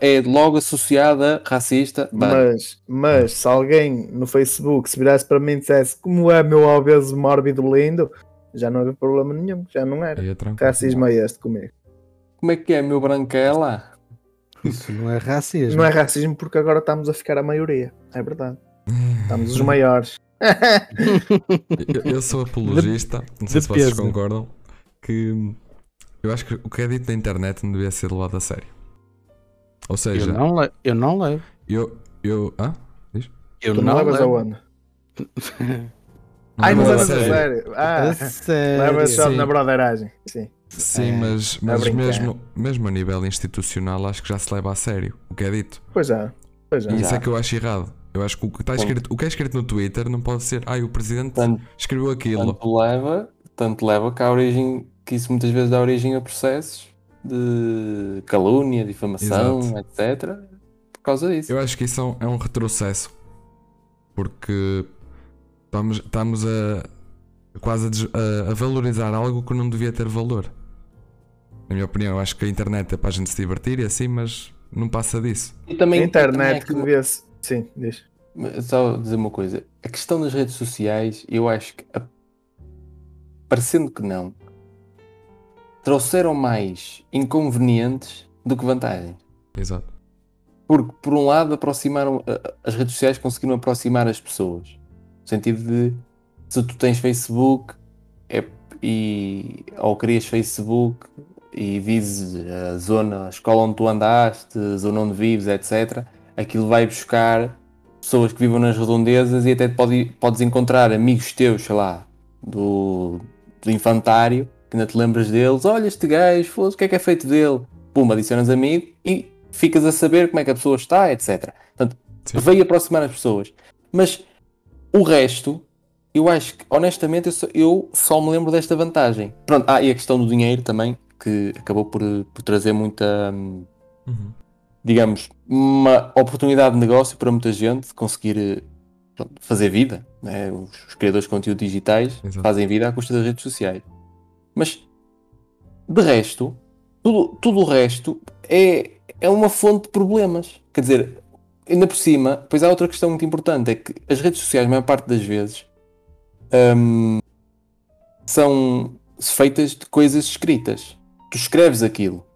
é logo associada a racista. Mas, mas se alguém no Facebook se virasse para mim e dissesse como é meu obeso mórbido lindo, já não havia problema nenhum, já não era. Aí é. Racismo é este comigo. Como é que é, meu branquela? Isso não é racismo. Não é racismo porque agora estamos a ficar a maioria. É verdade. Estamos os maiores. Eu, eu sou apologista, não sei de se vocês concordam, que eu acho que o que é dito na internet não devia ser levado a sério. Ou Eu seja, não, le- eu não levo. eu. eu hã? Eu tu não, levas levo. aonde? Não Ai, não levas a levas a sério. Ah, A sério. levas só Sim. na broderagem. Sim. Sim, É, mas, mas brincar. mesmo, mesmo a nível institucional acho que já se leva a sério o que é dito. Pois já. Pois já. E isso Já. é que eu acho errado. Eu acho que o que, está escrito, o que é escrito no Twitter não pode ser, ai, o presidente Tanto, escreveu aquilo. tanto leva, tanto leva que a origem, que isso muitas vezes dá origem a processos de calúnia, difamação, Exato. etc. Por causa disso. Eu acho que isso é um- é retrocesso. Porque estamos, estamos a quase a, a- a valorizar algo que não devia ter valor. Na minha opinião, eu acho que a internet é para a gente se divertir e assim, mas não passa disso. E também, A internet e que também devia se Sim, diz. é que- Só dizer uma coisa. A questão das redes sociais, eu acho que, a- parecendo que não, trouxeram mais inconvenientes do que vantagens. Exato. Porque, por um lado, aproximaram as redes sociais conseguiram aproximar as pessoas. No sentido de se tu tens Facebook é, e, ou crias Facebook e dizes a zona, a escola onde tu andaste, a zona onde vives, etc., aquilo vai buscar pessoas que vivem nas redondezas e até pode, podes encontrar amigos teus, sei lá, do, do infantário, que ainda te lembras deles, olha este gajo, o que é que é feito dele? Pum, adicionas amigo e ficas a saber como é que a pessoa está, etc. Portanto, Sim. veio aproximar as pessoas. Mas o resto, eu acho que, honestamente, eu só, eu só me lembro desta vantagem. Pronto, ah, e a questão do dinheiro também, que acabou por, por trazer muita, hum, Uhum. digamos, uma oportunidade de negócio para muita gente conseguir eh, pronto, fazer vida. né? Os, os criadores de conteúdo digitais Exato. fazem vida à custa das redes sociais. Mas, de resto, tudo, tudo o resto é, é uma fonte de problemas. Quer dizer, ainda por cima, pois há outra questão muito importante, é que as redes sociais, a maior parte das vezes, hum, são feitas de coisas escritas. Tu escreves aquilo.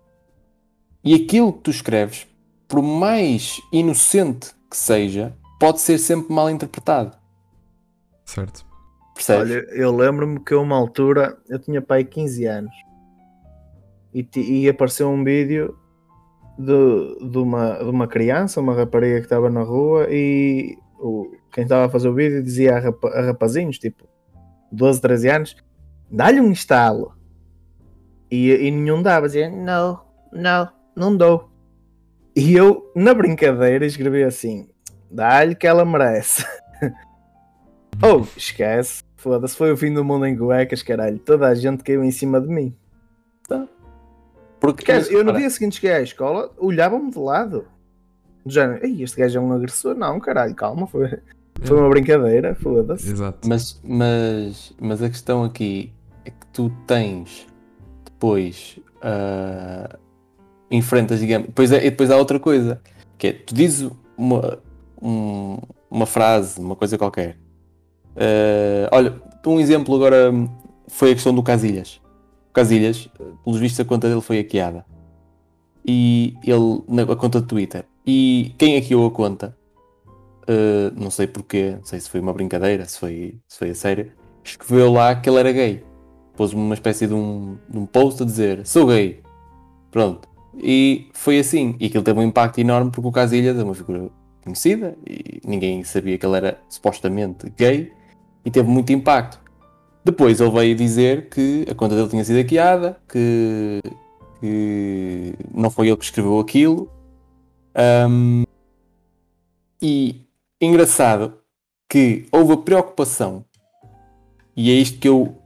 E aquilo que tu escreves, por mais inocente que seja, pode ser sempre mal interpretado. Certo. Percebes? Olha, eu lembro-me que a uma altura eu tinha pai 15 anos e, e apareceu um vídeo de, de, uma, de uma criança, uma rapariga que estava na rua e o, quem estava a fazer o vídeo dizia a, a rapazinhos, tipo 12, 13 anos, dá-lhe um estalo. E, e nenhum dava, dizia, não, não, não dou. E eu, na brincadeira, escrevi assim: dá-lhe que ela merece. oh, esquece, foda-se, foi o fim do mundo em cuecas, caralho. Toda a gente caiu em cima de mim. Porque Quer dizer, eu no dia seguinte cheguei à escola, olhavam-me de lado. Do género, Ei, este gajo é um agressor. Não, caralho, calma, foi, foi uma brincadeira, foda-se. Exato. Mas, mas, mas a questão aqui é que tu tens depois ah, enfrentas, digamos, depois, é, e depois há outra coisa, que é tu dizes uma, um- uma frase, uma coisa qualquer. Ah, olha, um exemplo agora foi a questão do Casilhas. O Casilhas, pelos vistos, a conta dele foi hackeada. E ele, na a conta de Twitter. E quem hackeou a conta Uh, não sei porquê, não sei se foi uma brincadeira, se foi, se foi a sério, escreveu lá que ele era gay. Pôs uma espécie de um, de um post a dizer sou gay. Pronto. E foi assim. E aquilo teve um impacto enorme porque o Casilhas é uma figura conhecida e ninguém sabia que ele era supostamente gay e teve muito impacto. Depois ele veio dizer que a conta dele tinha sido hackeada, que, que não foi ele que escreveu aquilo. Um, e engraçado que houve a preocupação, e é isto que eu,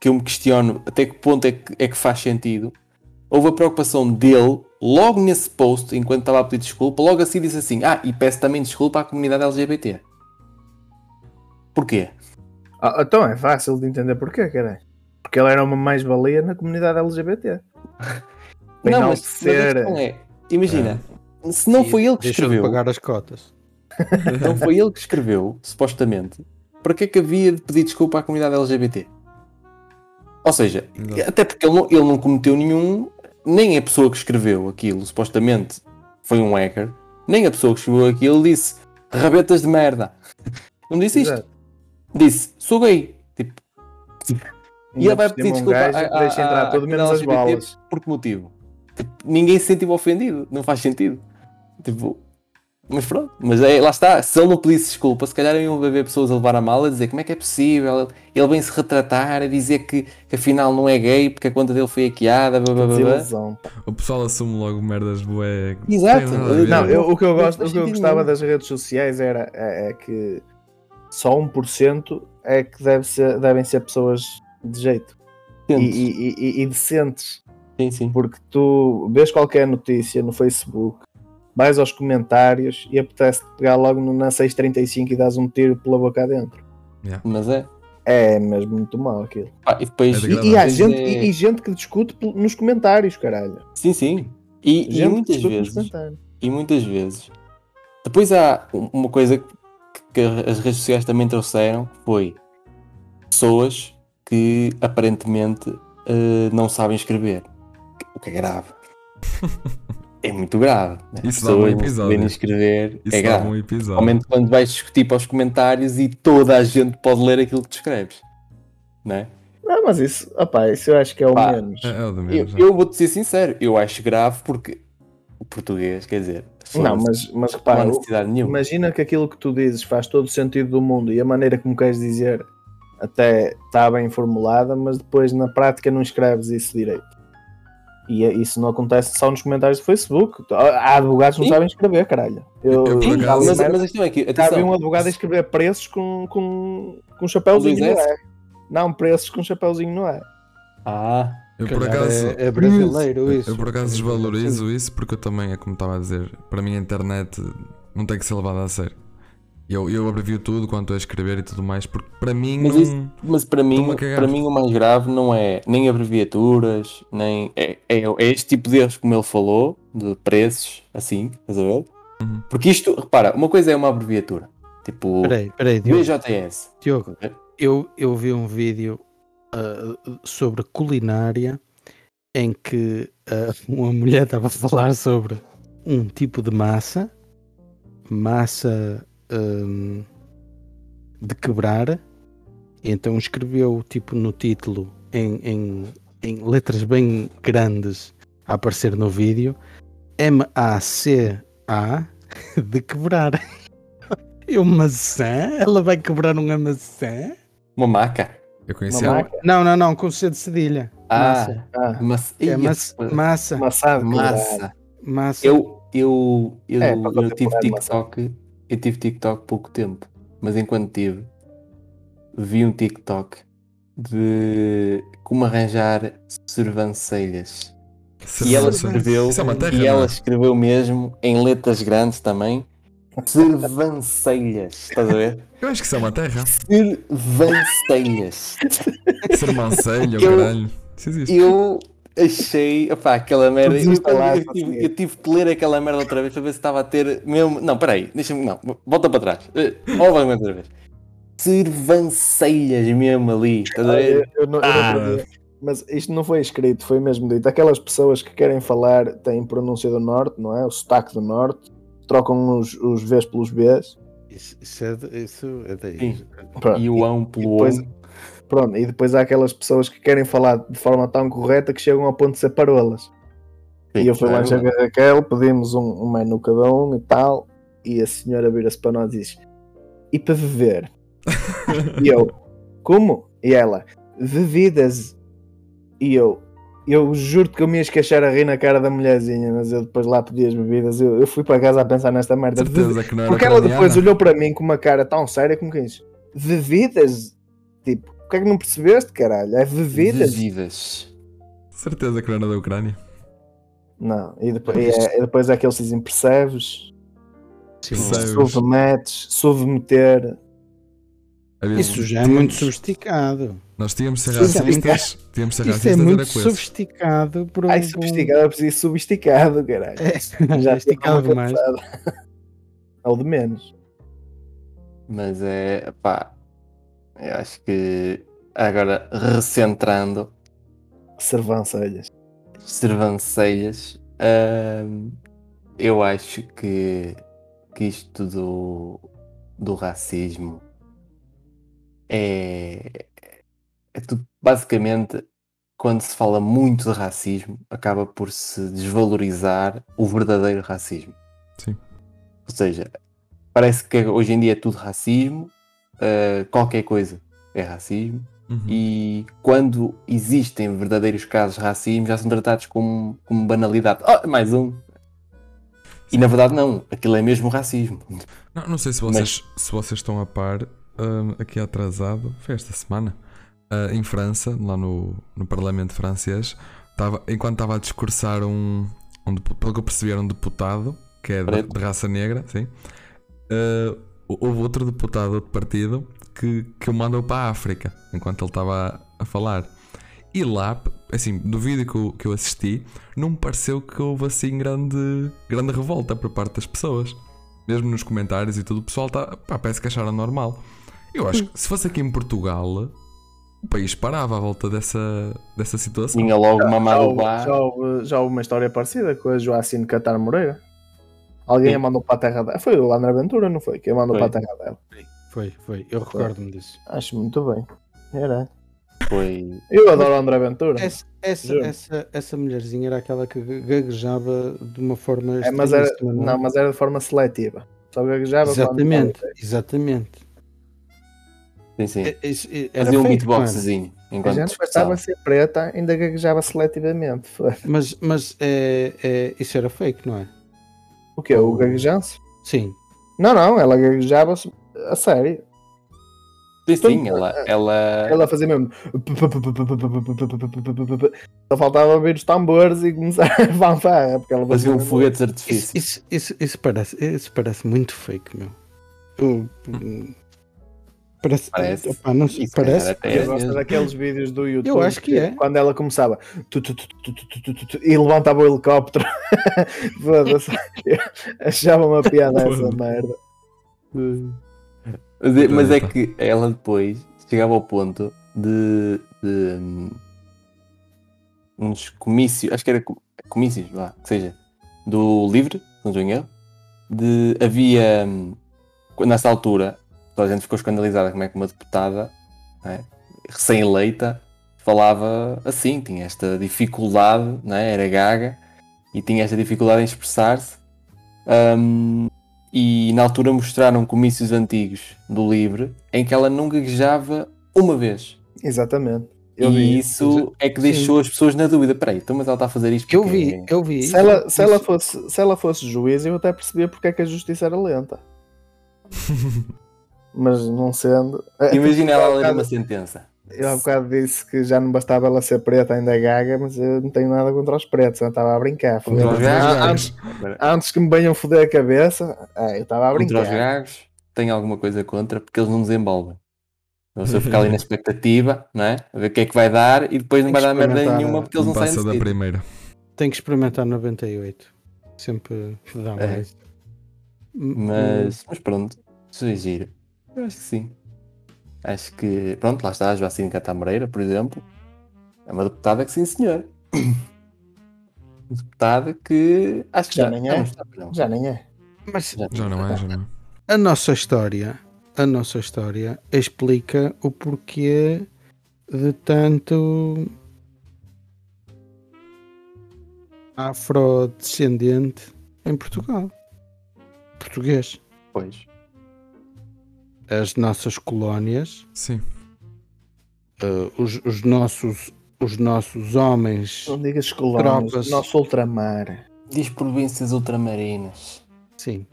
que eu me questiono até que ponto é que, é que faz sentido. Houve a preocupação dele, logo nesse post, enquanto estava a pedir desculpa, logo assim disse assim: Ah, e peço também desculpa à comunidade LGBT. Porquê? Ah, então é fácil de entender porquê, caralho. Porque ele era uma mais-valia na comunidade LGBT. Para não, mas, mas enaltecer- questão é: imagina, se não foi ele que Deixou de escreveu. pagar as cotas. Não foi ele que escreveu, supostamente. Para que é que havia de pedir desculpa à comunidade LGBT? Ou seja, Exato. até porque ele não, ele não cometeu nenhum. Nem a pessoa que escreveu aquilo, supostamente foi um hacker, nem a pessoa que escreveu aquilo disse rabetas de merda. Não disse isto. Exato. Disse sou gay. Tipo, e ele vai pedir cima um desculpa gajo à- que deixa entrar à tudo menos as balas. por que motivo? Tipo, ninguém se sentiu ofendido, não faz sentido. Tipo, mas pronto, mas é, lá está, se ele não pedisse desculpa, se calhar iam haver pessoas a levar a mal a dizer como é que é possível, ele vem se retratar, a dizer que, que afinal não é gay porque a conta dele foi hackeada, blá, blá, blá. O pessoal assume logo merdas bué. Exato. A ver. Não, eu- o que eu, gosto, o que eu gostava nenhum. das redes sociais era é, é que só 1% é que deve ser, devem ser pessoas de jeito e, e- e- e decentes. Sim, sim. Porque tu vês qualquer notícia no Facebook, vais aos comentários e apetece pegar logo no- na 635 e dás um tiro pela boca adentro. Mas é. É mesmo muito mal aquilo. Pá, e depois. É E, e há gente, é- e, e gente que discute nos comentários, caralho. Sim, sim. E, muitas vezes. E muitas vezes. Depois há um- uma coisa que, que as redes sociais também trouxeram foi pessoas que aparentemente eh, não sabem escrever. O que é grave. é muito grave. Né? Isso dá um não episódio. saberem escrever Isso é dá grave. um episódio. Principalmente quando vais discutir para os comentários e toda a gente pode ler aquilo que tu escreves. Não é? Não, mas isso, opá, isso eu acho que é o Pá, menos. É, é o de Eu, menos. eu vou-te ser sincero, eu acho grave porque o português, quer dizer, Não, mas, mas não repara, imagina que aquilo que tu dizes faz todo o sentido do mundo e a maneira como queres dizer até está bem formulada, mas depois na prática não escreves isso direito. E é- isso não acontece só nos comentários do Facebook. Há advogados que não Sim. sabem escrever, caralho. Eu, Eu, li mas, merda- mas a questão é que, vi um atenção, advogado a escrever preços com, com, com um chapéuzinho no dois é. Não, preços com um chapéuzinho no é. ah, eu por Calhar acaso. é, é brasileiro isso. Eu por acaso desvalorizo isso porque eu também, é como estava a dizer, para mim a internet não tem que ser levada a sério. Eu, eu abrevio tudo quanto a escrever e tudo mais, porque para mim Mas não. isso- mas para mim, para mim o mais grave não é nem abreviaturas, nem é, é, é este tipo de erros como ele falou, de preços, assim, estás a ver? Uhum. Porque isto, repara, uma coisa é uma abreviatura, tipo Peraí, peraí, Diogo. BJS. Diogo, eu, eu vi um vídeo ah, sobre culinária em que ah, uma mulher estava a falar sobre um tipo de massa, massa hum, de quebrar, então escreveu tipo no título em, em, em letras bem grandes a aparecer no vídeo M-A-C-A de quebrar. E uma maçã? Ela vai quebrar uma maçã? Uma maca. Eu Uma conhecia. maca. Não, não, não, com C de cedilha. Ah, Ah, mas, É Ia, massa. Massa. massa. massa. Eu, eu, eu, É, eu tive. TikTok, eu tive TikTok pouco tempo, mas enquanto tive, vi um TikTok de como arranjar sobrancelhas. E ela escreveu, é terra, e não ela é? escreveu mesmo em letras grandes também. Cervancelhas, estás a ver? Eu acho que isso é uma terra. Cervancelhas. Sermancelho, Eu- caralho. Isso existe. Eu achei, opá, aquela merda. Eu, desinstalar, eu tive, eu tive que ler aquela merda outra vez para ver se estava a ter mesmo. Não, peraí, deixa-me. Não, volta para trás. Eh, Olha outra vez. Cervancelhas mesmo ali, estás a Olha, ver? eu não- eu não Ah. sabia. Mas isto não foi escrito, foi mesmo dito. Aquelas pessoas que querem falar têm pronúncia do norte, não é? O sotaque do norte, trocam os, os Vs pelos Bs. Isso, isso é, isso é daí. Sim. E o ão E pelo depois, ão. pronto, e depois há aquelas pessoas que querem falar de forma tão correta que chegam ao ponto de ser parolas. E eu fui lá é enxergar a Raquel, pedimos um, um menu cada um e tal, e a senhora vira-se para nós e diz: E para beber? e eu: Como? E ela: Bebidas. E eu: Eu juro-te que eu me ia esquecer a rir na cara da mulherzinha, mas eu depois lá pedi as bebidas. Eu, eu fui para casa a pensar nesta merda. Certeza que não era Porque ela depois olhou para mim com uma cara tão séria como quem diz: Bebidas? Tipo, o que é que não percebeste, caralho? É bebidas? Bebidas. Certeza que não era da Ucrânia. Não, e depois, e é, e depois é que eles dizem: Percebes? Submetes, submeter. Isso já é muito sofisticado. Nós tínhamos de ser Isso é racistas. Tínhamos de ser Isso é racistas muito esse. sofisticado por um. Ai, sofisticado, eu preciso sofisticado, caralho. É, Já tinha demais. pensado. Ou de menos. Mas é, pá, eu acho que agora recentrando Servancelhas. Cervancelhas, hum, eu acho que, que isto do, do racismo é, é tudo, basicamente, quando se fala muito de racismo, acaba por se desvalorizar o verdadeiro racismo. Sim. Ou seja, parece que hoje em dia é tudo racismo, uh, qualquer coisa é racismo, Uhum. e quando existem verdadeiros casos de racismo já são tratados como, como banalidade. Oh, mais um. E na verdade não, aquilo é mesmo racismo. Não, não sei se vocês, se vocês estão a par, hum, aqui atrasado, foi esta semana, ah, em França, lá no, no Parlamento francês, estava, enquanto estava a discursar um, um, pelo que eu percebi, era um deputado, que é de, de raça negra, sim. ah, houve outro deputado de outro partido que, que o mandou para a África, enquanto ele estava a, a falar. E lá, assim, do vídeo que eu, que eu assisti, não me pareceu que houve assim grande, grande revolta por parte das pessoas mesmo nos comentários e tudo, o pessoal tá, pá, parece que acharam normal. Eu acho que se fosse aqui em Portugal, o país parava à volta dessa, dessa situação. Tinha logo Já mamado houve, lá. já, houve, já houve uma história parecida com a Joacine Catar Moreira. Alguém Sim. a mandou para a terra dela. Foi o André Ventura, não foi? Quem a mandou Foi. para a terra dela. Foi, foi. Eu recordo-me disso. Acho muito bem. Era. Foi. Eu adoro André Ventura. Essa, essa, essa, essa mulherzinha era aquela que gaguejava de uma forma É, mas era, estranhíssima, não, mas era de forma seletiva. Só gaguejava Exatamente, exatamente. Sim, sim. É- isso- é- era Fazia um beatboxzinho. A Enquanto gente discussão. bastava ser preta, ainda gaguejava seletivamente. Mas, mas é, é, isso era fake, não é? O quê? O gaguejanço? Sim. Não, não, ela gaguejava a sério. Sim, sim, ela. ela... Ela fazia mesmo. Só faltava ouvir os tambores e começar a fanfarra. Porque ela Fazia um foguete de Isso, artifício. isso, isso, isso parece, isso parece muito fake, meu. Eu- Parece, parece. É, opa, não sei, parece. Cara, é eu gosto daqueles vídeos do YouTube. Eu acho que é. Quando ela começava tu, tu, tu, e levantava o helicóptero. Achava uma piada essa merda. Mas é, então, mas é, então. que ela depois chegava ao ponto de, de um, uns comícios, acho que era comícios, lá, que seja, do Livre, não estou de havia hum, nessa altura toda a gente ficou escandalizada como é que uma deputada é, recém-eleita falava assim, tinha esta dificuldade, é, era gaga, e tinha esta dificuldade em expressar-se. Ahm, e na altura mostraram comícios antigos do Livre em que ela não gaguejava uma vez. Exatamente. Eu e vi. isso é que deixou as pessoas na dúvida. Peraí, então mas ela está a fazer isto Eu porque- vi, eu vi. Se ela, se, ela fosse, se ela fosse juiz, eu até percebia porque é que a justiça era lenta. Mas não sendo. É, Imagina há ela ler bocado- uma sentença. Eu há bocado disse que já não bastava ela ser preta, ainda é gaga, mas eu não tenho nada contra os pretos, eu estava a brincar. Contra os Ah, gagos. antes, antes que me venham foder a cabeça, ah, eu estava a Contra os brincar. gagos, tenho alguma coisa contra porque eles não desenvolvem. Então, se eu ficar ali na expectativa, não é? A ver o que é que vai dar e depois não vai dar merda nenhuma porque eles Não não saem passa da primeira. Tem que experimentar 98. Sempre dá É. mais. Mas, mas pronto, isso é giro. Eu acho que sim. Acho que, pronto, lá está a Joacine Catamoreira, por exemplo. É uma deputada que sim, senhor. Uma deputada que acho que Já já, nem já é. não. Já nem é. Mas Já não é, já não é. a nossa história, a nossa história explica o porquê de tanto afrodescendente em Portugal. Português. Pois. As nossas colónias, Sim. eh, os, os nossos, os nossos homens, Não digas colónias, Tropas. nosso ultramar. Diz províncias ultramarinas. sim,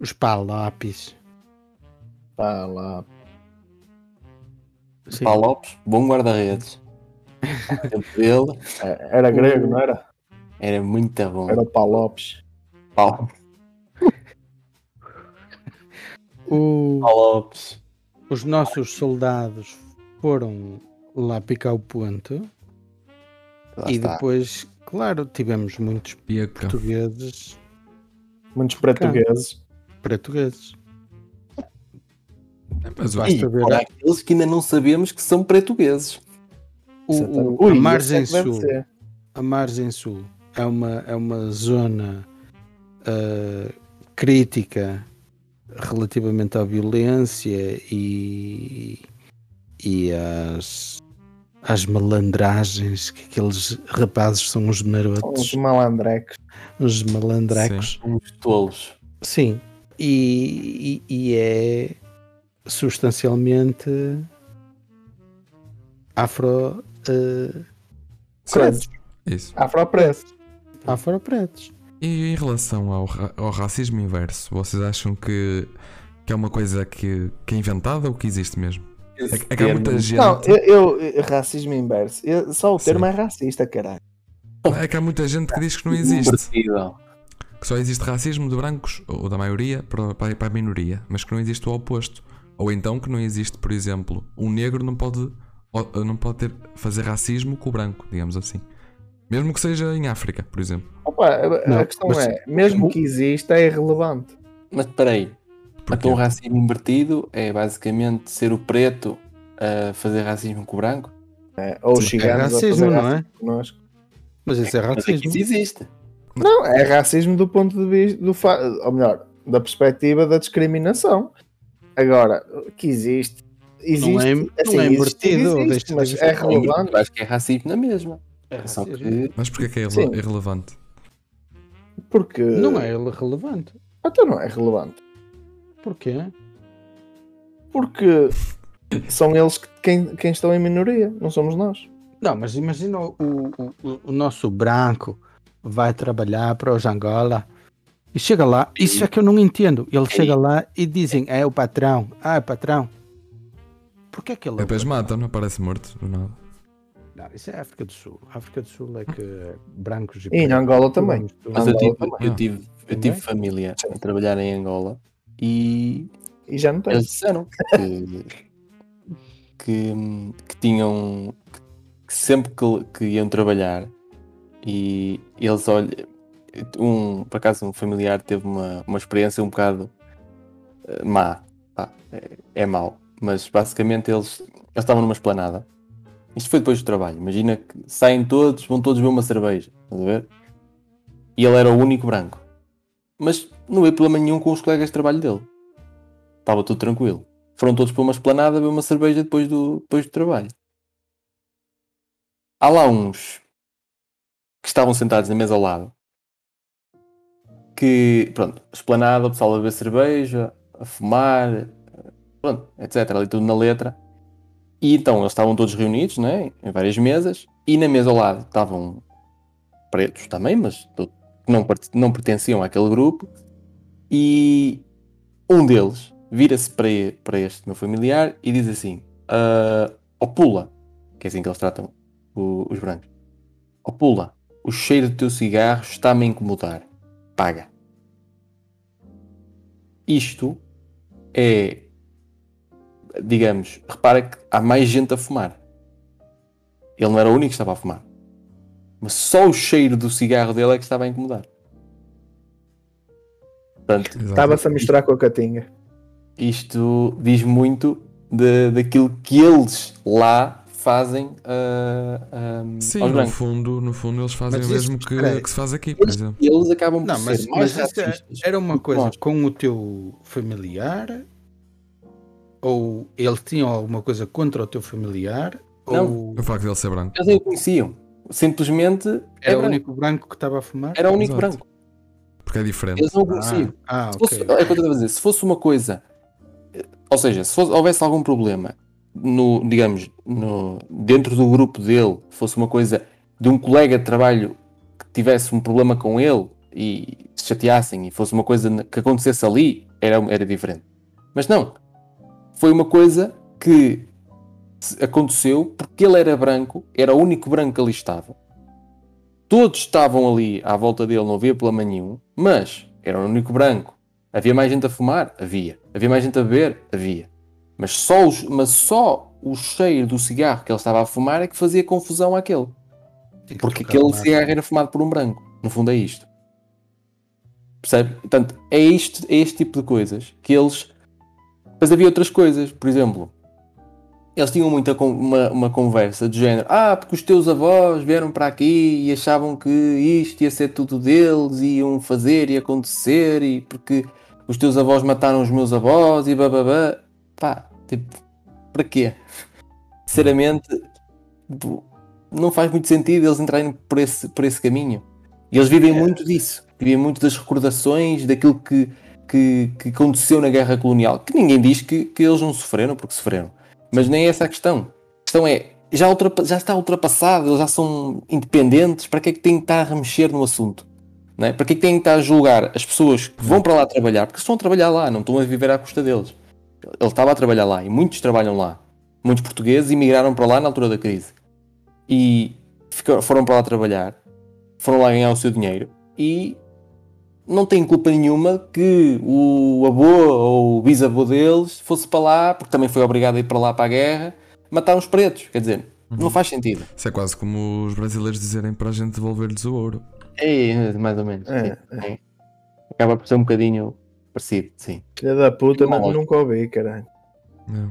os palapis, Pá lá. sim, Pá Lopes, bom guarda-redes. É, Era grego, não era? era muito bom. Era o Pá Lopes. Pá o- Lopes. os nossos soldados foram lá picar o ponto Lá e está. depois, claro, tivemos muitos Piaca. portugueses, Muitos portugueses. portugueses. É, Mas Basta E ver a- aqueles que ainda não sabemos que são portugueses. O- o- Ui, a margem é sul, ser. a margem sul é uma é uma zona ah, crítica relativamente à violência e e às às malandragens que aqueles rapazes são uns Uns marotos, malandrecos. uns malandrecos. Uns tolos. Sim, e, e- e é substancialmente afro Credos. Isso. Afropreto. afro pretos. E em relação ao, ao racismo inverso, vocês acham que, que é uma coisa que, que é inventada ou que existe mesmo? É, que- é que há muita gente. Não, eu, eu- racismo inverso. Eu- só o termo Sim. é racista, caralho. É que há muita gente que diz que não existe. Que só existe racismo de brancos, ou da maioria, para, para a minoria, mas que não existe o oposto. Ou então que não existe, por exemplo, um negro não pode, não pode ter, fazer racismo com o branco, digamos assim. Mesmo que seja em África, por exemplo. Opa, a, a Não, questão mas- é, mesmo que exista, é irrelevante. Mas espera aí. Porquê? Então o racismo invertido é basicamente ser o preto a fazer racismo com o branco? É, ou os É a racismo, fazer não é? racismo connosco. Mas isso é Mas aqui racismo. isso existe. Não, é racismo do ponto de vista, do fa... ou melhor, da perspectiva da discriminação. Agora, que existe. Existe, Não é- não assim, é existe, invertido, existe, de mas é relevante. Acho que é racismo na mesma. É Só que Mas porquê que é Sim. irre- irrelevante? Porque. Não é relevante. Então não é relevante. Porquê? Porque são eles que, quem, quem estão em minoria, não somos nós. Não, mas imagina o, o, o- o nosso branco vai trabalhar para os Angola e chega lá, isso é que eu não entendo. Ele chega lá e dizem, é o patrão, ah, é patrão. Porquê é que ele é o Depois patrão? matam, não aparece morto, do nada. Não, isso é África do Sul. África do Sul é que brancos e E em Angola também. Mas eu tive, eu tive, eu tive família a trabalhar em Angola e E já não tem. eles disseram que, que, que tinham que sempre que, que iam trabalhar e eles olham um, por acaso um familiar teve uma, uma experiência um bocado eh, má pá, é, é mau mas basicamente eles, eles estavam numa esplanada isto foi depois do trabalho imagina que saem todos, vão todos beber uma cerveja estás a ver? e ele era o único branco mas não veio problema nenhum com os colegas de trabalho dele estava tudo tranquilo foram todos para uma esplanada beber uma cerveja depois do, depois do trabalho há lá uns que estavam sentados na mesa ao lado que, pronto, esplanada, o pessoal a beber cerveja, a fumar, pronto, etc. Ali tudo na letra. E então eles estavam todos reunidos, né, em várias mesas, e na mesa ao lado estavam pretos também, mas não, não pertenciam àquele grupo. E um deles vira-se para, para este meu familiar e diz assim: Ó pula, que é assim que eles tratam o- os brancos. Ó pula, o cheiro do teu cigarro está-me a incomodar. Paga. Isto é, digamos, repara que há mais gente a fumar. Ele não era o único que estava a fumar. Mas só o cheiro do cigarro dele é que estava a incomodar. Portanto. Estava-se a misturar com a catinga. isto diz muito de, daquilo que eles lá fazem ah, ah, Sim, aos no fundo, no fundo eles fazem Mas o mesmo que, aí. que se faz aqui, por Eles, exemplo. eles acabam por Não, mas, ser mas é- racistas. era uma coisa com o teu familiar? Ou eles tinham alguma coisa contra o teu familiar? Não. Ou O facto dele ser branco. Eles nem o conheciam. Simplesmente era é o único branco que estava a fumar? Era o único Exato. branco. Porque é diferente. Eles não o conheciam. Ah, Se fosse, ok. é o que eu estou a dizer, se fosse uma coisa, eh, ou seja, se fosse- houvesse algum problema no, digamos, no, dentro do grupo dele, fosse uma coisa de um colega de trabalho que tivesse um problema com ele e se chateassem e fosse uma coisa que acontecesse ali, era, era diferente. Mas não. Foi uma coisa que aconteceu porque ele era branco, era o único branco que ali estava. Todos estavam ali à volta dele, não havia problema nenhum, mas era o único branco. Havia mais gente a fumar? Havia. Havia mais gente a beber? Havia. Mas só, os- mas só o cheiro do cigarro que ele estava a fumar é que fazia confusão àquele. Porque aquele cigarro era fumado por um branco. No fundo é isto. Percebe? Portanto, é, isto, é este tipo de coisas que eles. Mas havia outras coisas. Por exemplo, eles tinham muita uma, uma conversa de género. Ah, porque os teus avós vieram para aqui e achavam que isto ia ser tudo deles, e iam fazer e acontecer, e porque os teus avós mataram os meus avós e bababá. Pá, tipo, para quê? Sinceramente, tipo, não faz muito sentido eles entrarem por esse, por esse caminho. E eles vivem muito disso. Vivem muito das recordações, daquilo que, que, que aconteceu na guerra colonial. Que ninguém diz que, que eles não sofreram, porque sofreram. Mas nem é essa a questão. A questão é, já, já está ultrapassado, eles já são independentes, para que é que têm que estar a mexer no assunto? É? Para que é que têm que estar a julgar as pessoas que vão para lá trabalhar? Porque estão a trabalhar lá, não estão a viver à custa deles. Ele estava a trabalhar lá e muitos trabalham lá. Muitos portugueses emigraram para lá na altura da crise. E ficaram- foram para lá trabalhar, foram lá ganhar o seu dinheiro e não têm culpa nenhuma que o avô ou o bisavô deles fosse para lá, porque também foi obrigado a ir para lá para a guerra, matar uns pretos. Quer dizer, não faz sentido. Isso é quase como os brasileiros dizerem para a gente devolver-lhes o ouro. É, mais ou menos. É. É. Acaba por ser um bocadinho parecido, sim. Filha da puta, olha. nunca ouvi, caralho. É.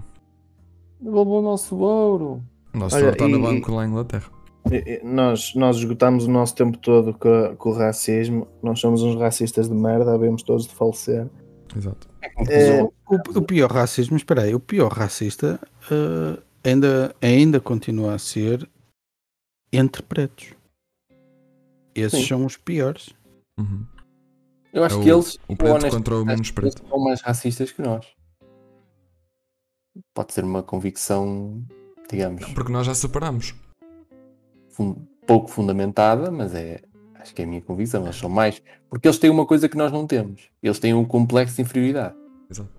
Devolveu o nosso ouro. O nosso Olha, ouro está no e- banco lá em Inglaterra. E- e Nós, nós esgotámos o nosso tempo todo com, com o racismo. Nós somos uns racistas de merda, havemos todos de falecer. Exato. É, O, o pior racismo, espera aí, o pior racista eh, ainda, ainda continua a ser entre pretos. Esses Sim. são os piores. Uhum. Eu acho É que o- eles, o preto honesto, contra o menos preto. são mais racistas que nós. Pode ser uma convicção, digamos, Porque nós já superamos. Fun- pouco fundamentada, mas é acho que é a minha convicção. Eles são mais. Porque eles têm uma coisa que nós não temos. Eles têm um complexo de inferioridade. Exato.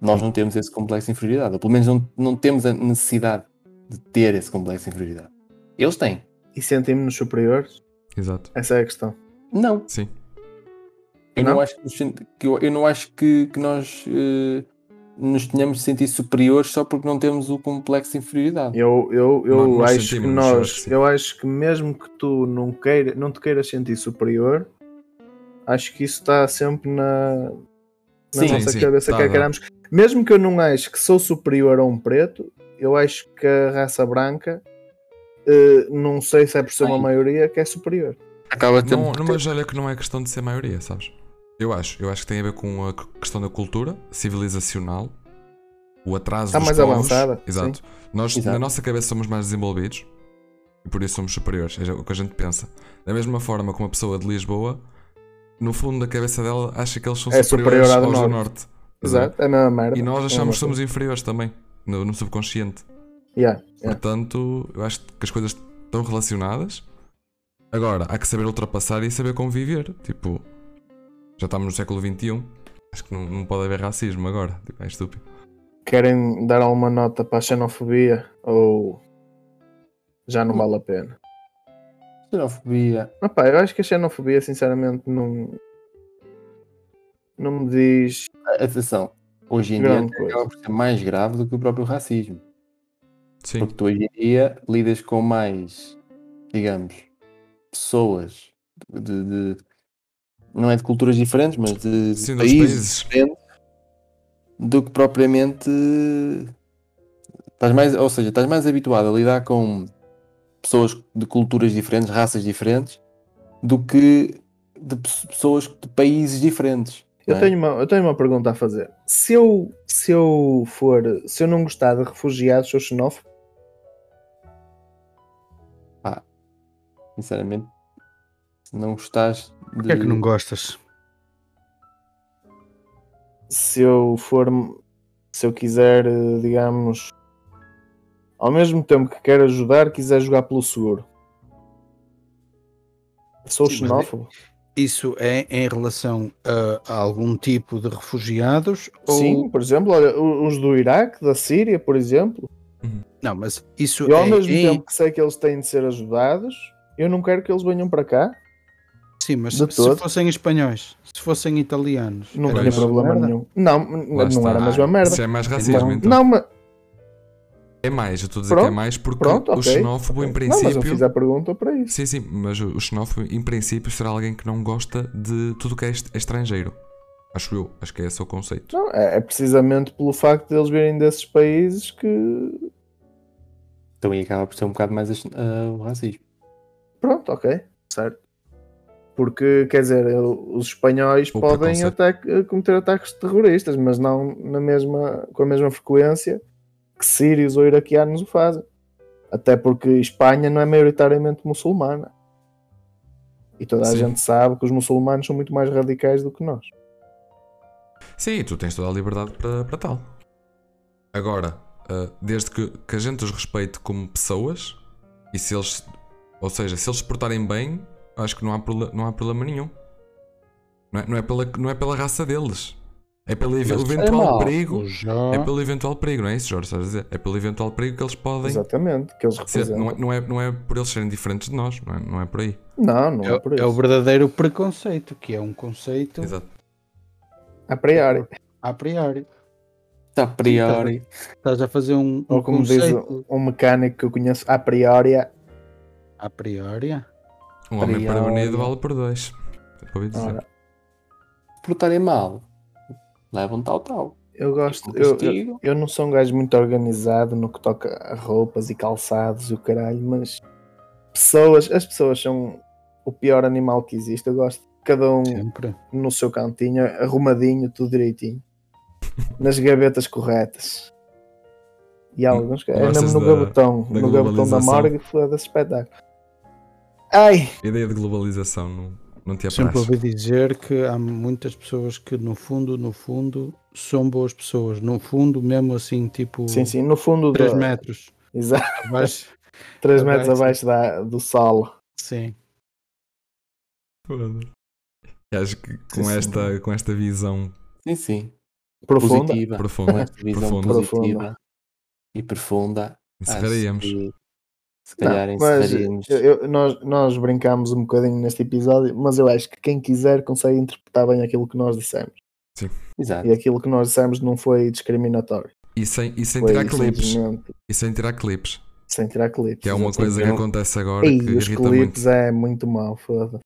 Nós não temos esse complexo de inferioridade. Ou pelo menos não, não temos a necessidade de ter esse complexo de inferioridade. Eles têm. e sentimos-nos superiores? Exato. Essa é a questão. Não. Sim. Eu não, Não? acho que, eu, eu não acho que, que nós eh, nos tenhamos de sentir superiores só porque não temos o complexo de inferioridade. Eu, eu, eu nós acho que nós, acho eu acho que mesmo que tu não, queira, não te queiras sentir superior, acho que isso está sempre na, na Sim, nossa sim, cabeça tá, que tá. queremos. Mesmo que eu não acho que sou superior a um preto, eu acho que a raça branca, eh, não sei se é por ser uma maioria, que é superior. Acaba Não, não, mas olha que não é questão de ser maioria, sabes? Eu acho. Eu acho que tem a ver com a questão da cultura civilizacional, o atraso Está dos mais povos. avançada, Exato. Nós, Exato. na nossa cabeça, somos mais desenvolvidos e por isso somos superiores. É o que a gente pensa. Da mesma forma que uma pessoa de Lisboa no fundo da cabeça dela, acha que eles são É superiores superior aos do norte. norte. Exato, é a mesma merda. E nós É achamos que mesma somos inferiores também, no, no subconsciente. Yeah, yeah. Portanto, eu acho que as coisas estão relacionadas. Agora, há que saber ultrapassar e saber conviver. Tipo, já estamos no século XXI. Acho que não, não pode haver racismo agora. Tipo, é estúpido. Querem dar alguma nota para a xenofobia ou já não vale a pena? Xenofobia. Ah, pá, eu acho que a xenofobia, sinceramente, não. Não me diz. Atenção, hoje em Grande dia coisa. acaba por ser mais grave do que o próprio racismo. Sim. Porque tu hoje em dia lidas com mais, digamos, pessoas de, de- não é de culturas diferentes, mas de, de Sim, países, países. diferentes do que propriamente estás mais, ou seja, estás mais habituado a lidar com pessoas de culturas diferentes, raças diferentes, do que de pe- pessoas de países diferentes. Eu é? tenho, uma, eu tenho uma pergunta a fazer. Se eu, se eu for. Se eu não gostar de refugiados, sou xenófobo? Sinceramente, se não gostares de. Porquê é que não gostas? Se eu for. Se eu quiser, eh, digamos. Ao mesmo tempo que quero ajudar, quiser jogar pelo seguro. Sou Sim, xenófobo? Isso é em relação a, a algum tipo de refugiados? Sim, Ou... por exemplo, olha, os do Iraque, da Síria, por exemplo. Não, mas isso Eu, ao é mesmo em- tempo que sei que eles têm de ser ajudados, eu não quero que eles venham para cá. Sim, mas se todo. fossem espanhóis, se fossem italianos, Não tinha problema merda? nenhum. Não, Lá não está. era a mesma merda. Isso é mais racismo, Não, então. não, mas É mais, eu estou a dizer que é Pronto, mais porque pronto, o ok. xenófobo, em Não, mas eu princípio. fiz a pergunta para isso. Sim, sim, mas o o xenófobo, em princípio, será alguém que não gosta de tudo que é est- estrangeiro. Acho eu, acho que é esse o conceito. Não, é, é precisamente pelo facto de eles virem desses países que. Também acaba por ser um bocado mais ah, o racismo. Pronto, ok, certo. Porque, quer dizer, os espanhóis O podem até cometer ataques terroristas, mas não na mesma, com a mesma frequência que sírios ou iraquianos o fazem. Até porque Espanha não é maioritariamente muçulmana. E toda a Sim. gente sabe que os muçulmanos são muito mais radicais do que nós. Sim, tu tens toda a liberdade para, para tal. Agora, ah, desde que, que a gente os respeite como pessoas, e se eles. Ou seja, se eles se portarem bem, acho que não há, não há problema nenhum. Não é, não, é pela, não é pela raça deles. É pelo ev- Mas eventual é perigo. Jó- É pelo eventual perigo, não é isso, Jorge? Estás a dizer? É pelo eventual perigo que eles podem. Exatamente, que eles ser- representam. não, é, não, é, não é por eles serem diferentes de nós, não é, não é por aí. Não, não é, é, por é isso. o verdadeiro preconceito, que é um conceito Exato. A priori. a priori. A priori. Estás a fazer um, um Ou como diz conceito um mecânico que eu conheço, a priori. a priori. Um homem Priori. prevenido vale por dois. Ouvir dizer. Ora, portarem mal, levam tal, tal. eu gosto. Um Eu, eu, castigo. eu não sou um gajo muito organizado no que toca a roupas e calçados e o caralho, mas pessoas, as pessoas são o pior animal que existe. Eu gosto de cada um Sempre. no seu cantinho, arrumadinho, tudo direitinho, nas gavetas corretas. E há alguns que é Gostas mesmo no da- da no gabetão da globalização? morgue, foda-se espetáculo. Ai, A ideia de globalização não, não te Sempre apraz. ouvi dizer que há muitas pessoas que no fundo, no fundo, são boas pessoas. No fundo, mesmo assim, tipo sim, sim, no fundo 3 do, metros Exato, abaixo. 3 metros abaixo. da, do solo. Sim. Foda-se. E acho que com Sim, esta, com esta visão Sim, sim. Profunda. Positiva. Com profunda, esta visão profunda, positiva e profunda. encerraríamos. Se Não, calhar mas encerraríamos. eu- eu- nós, nós brincámos um bocadinho neste episódio, mas eu acho que quem quiser consegue interpretar bem aquilo que nós dissemos. Exato. E aquilo que nós dissemos não foi discriminatório. E sem, e sem Foi tirar clipes. simplesmente E sem tirar clipes. sem tirar clipes. Que é uma coisa que acontece agora Ei, que os clipes muito. é muito mau, foda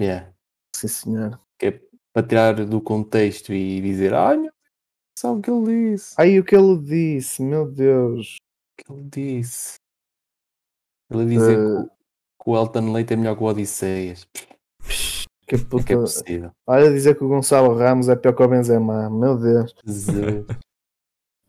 Yeah. Sim, senhor. Que é para tirar do contexto e dizer, ai meu Deus, sabe o que ele disse? Aí o que ele disse, meu Deus. O que ele disse? Ele a dizer Eh, que, o- que o Elton Leite é melhor que o Odisseias. Que Como é puta... que é possível? Olha dizer que o Gonçalo Ramos é pior que o Benzema, meu Deus.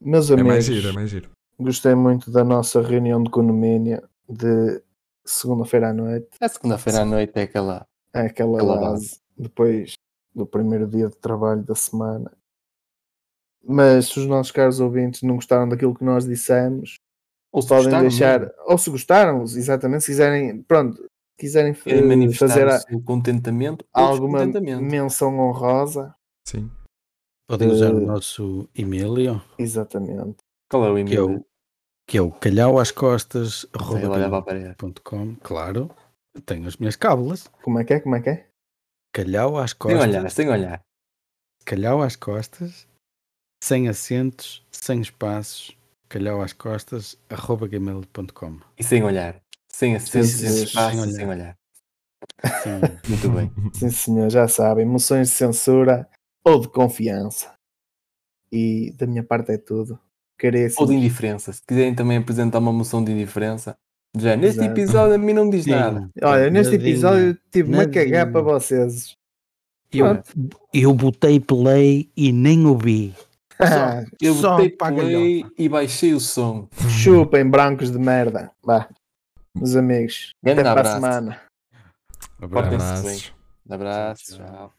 Meus É amigos, mais giro, é mais giro. gostei muito da nossa reunião de condomínio de segunda-feira à noite. A segunda-feira à noite é aquela. É aquela Aquela base. depois do primeiro dia de trabalho da semana. Mas se os nossos caros ouvintes não gostaram daquilo que nós dissemos, Ou se podem gostaram deixar, mesmo, ou se gostaram, exatamente, se quiserem, pronto, quiserem fazer o a- contentamento alguma menção honrosa, Sim. Podem usar o Eh, nosso e-mail, exatamente. Qual é o que é e-mail? o, que é o calhau às costas, parede. claro. Tenho as minhas cábulas. Como é que é? Como é que é? Calhau às Sem costas. olhar, sem olhar. calhau às costas, sem acentos, sem espaços, calhau às costas, arroba gmail.com. E sem olhar. Sem acento, Sim, sem espaço, sem sem olhar. Sim. Muito bem. Sim, senhor, já sabem, moções de censura ou de confiança. E da minha parte é tudo. Caríssimo. Ou de indiferença. Se quiserem também apresentar uma moção de indiferença, já neste Exato. episódio a mim não me diz Sim. nada. Olha, neste Nadinha, episódio tive-me a cagar para vocês. Eu, eu botei play e nem ouvi. Ah, Eu Só botei play galhofa. e baixei o som. Chupem brancos de merda. Vá, meus amigos. Grande Até para a abraço. semana. Portem-se Abraços. bem. Abraço, tchau.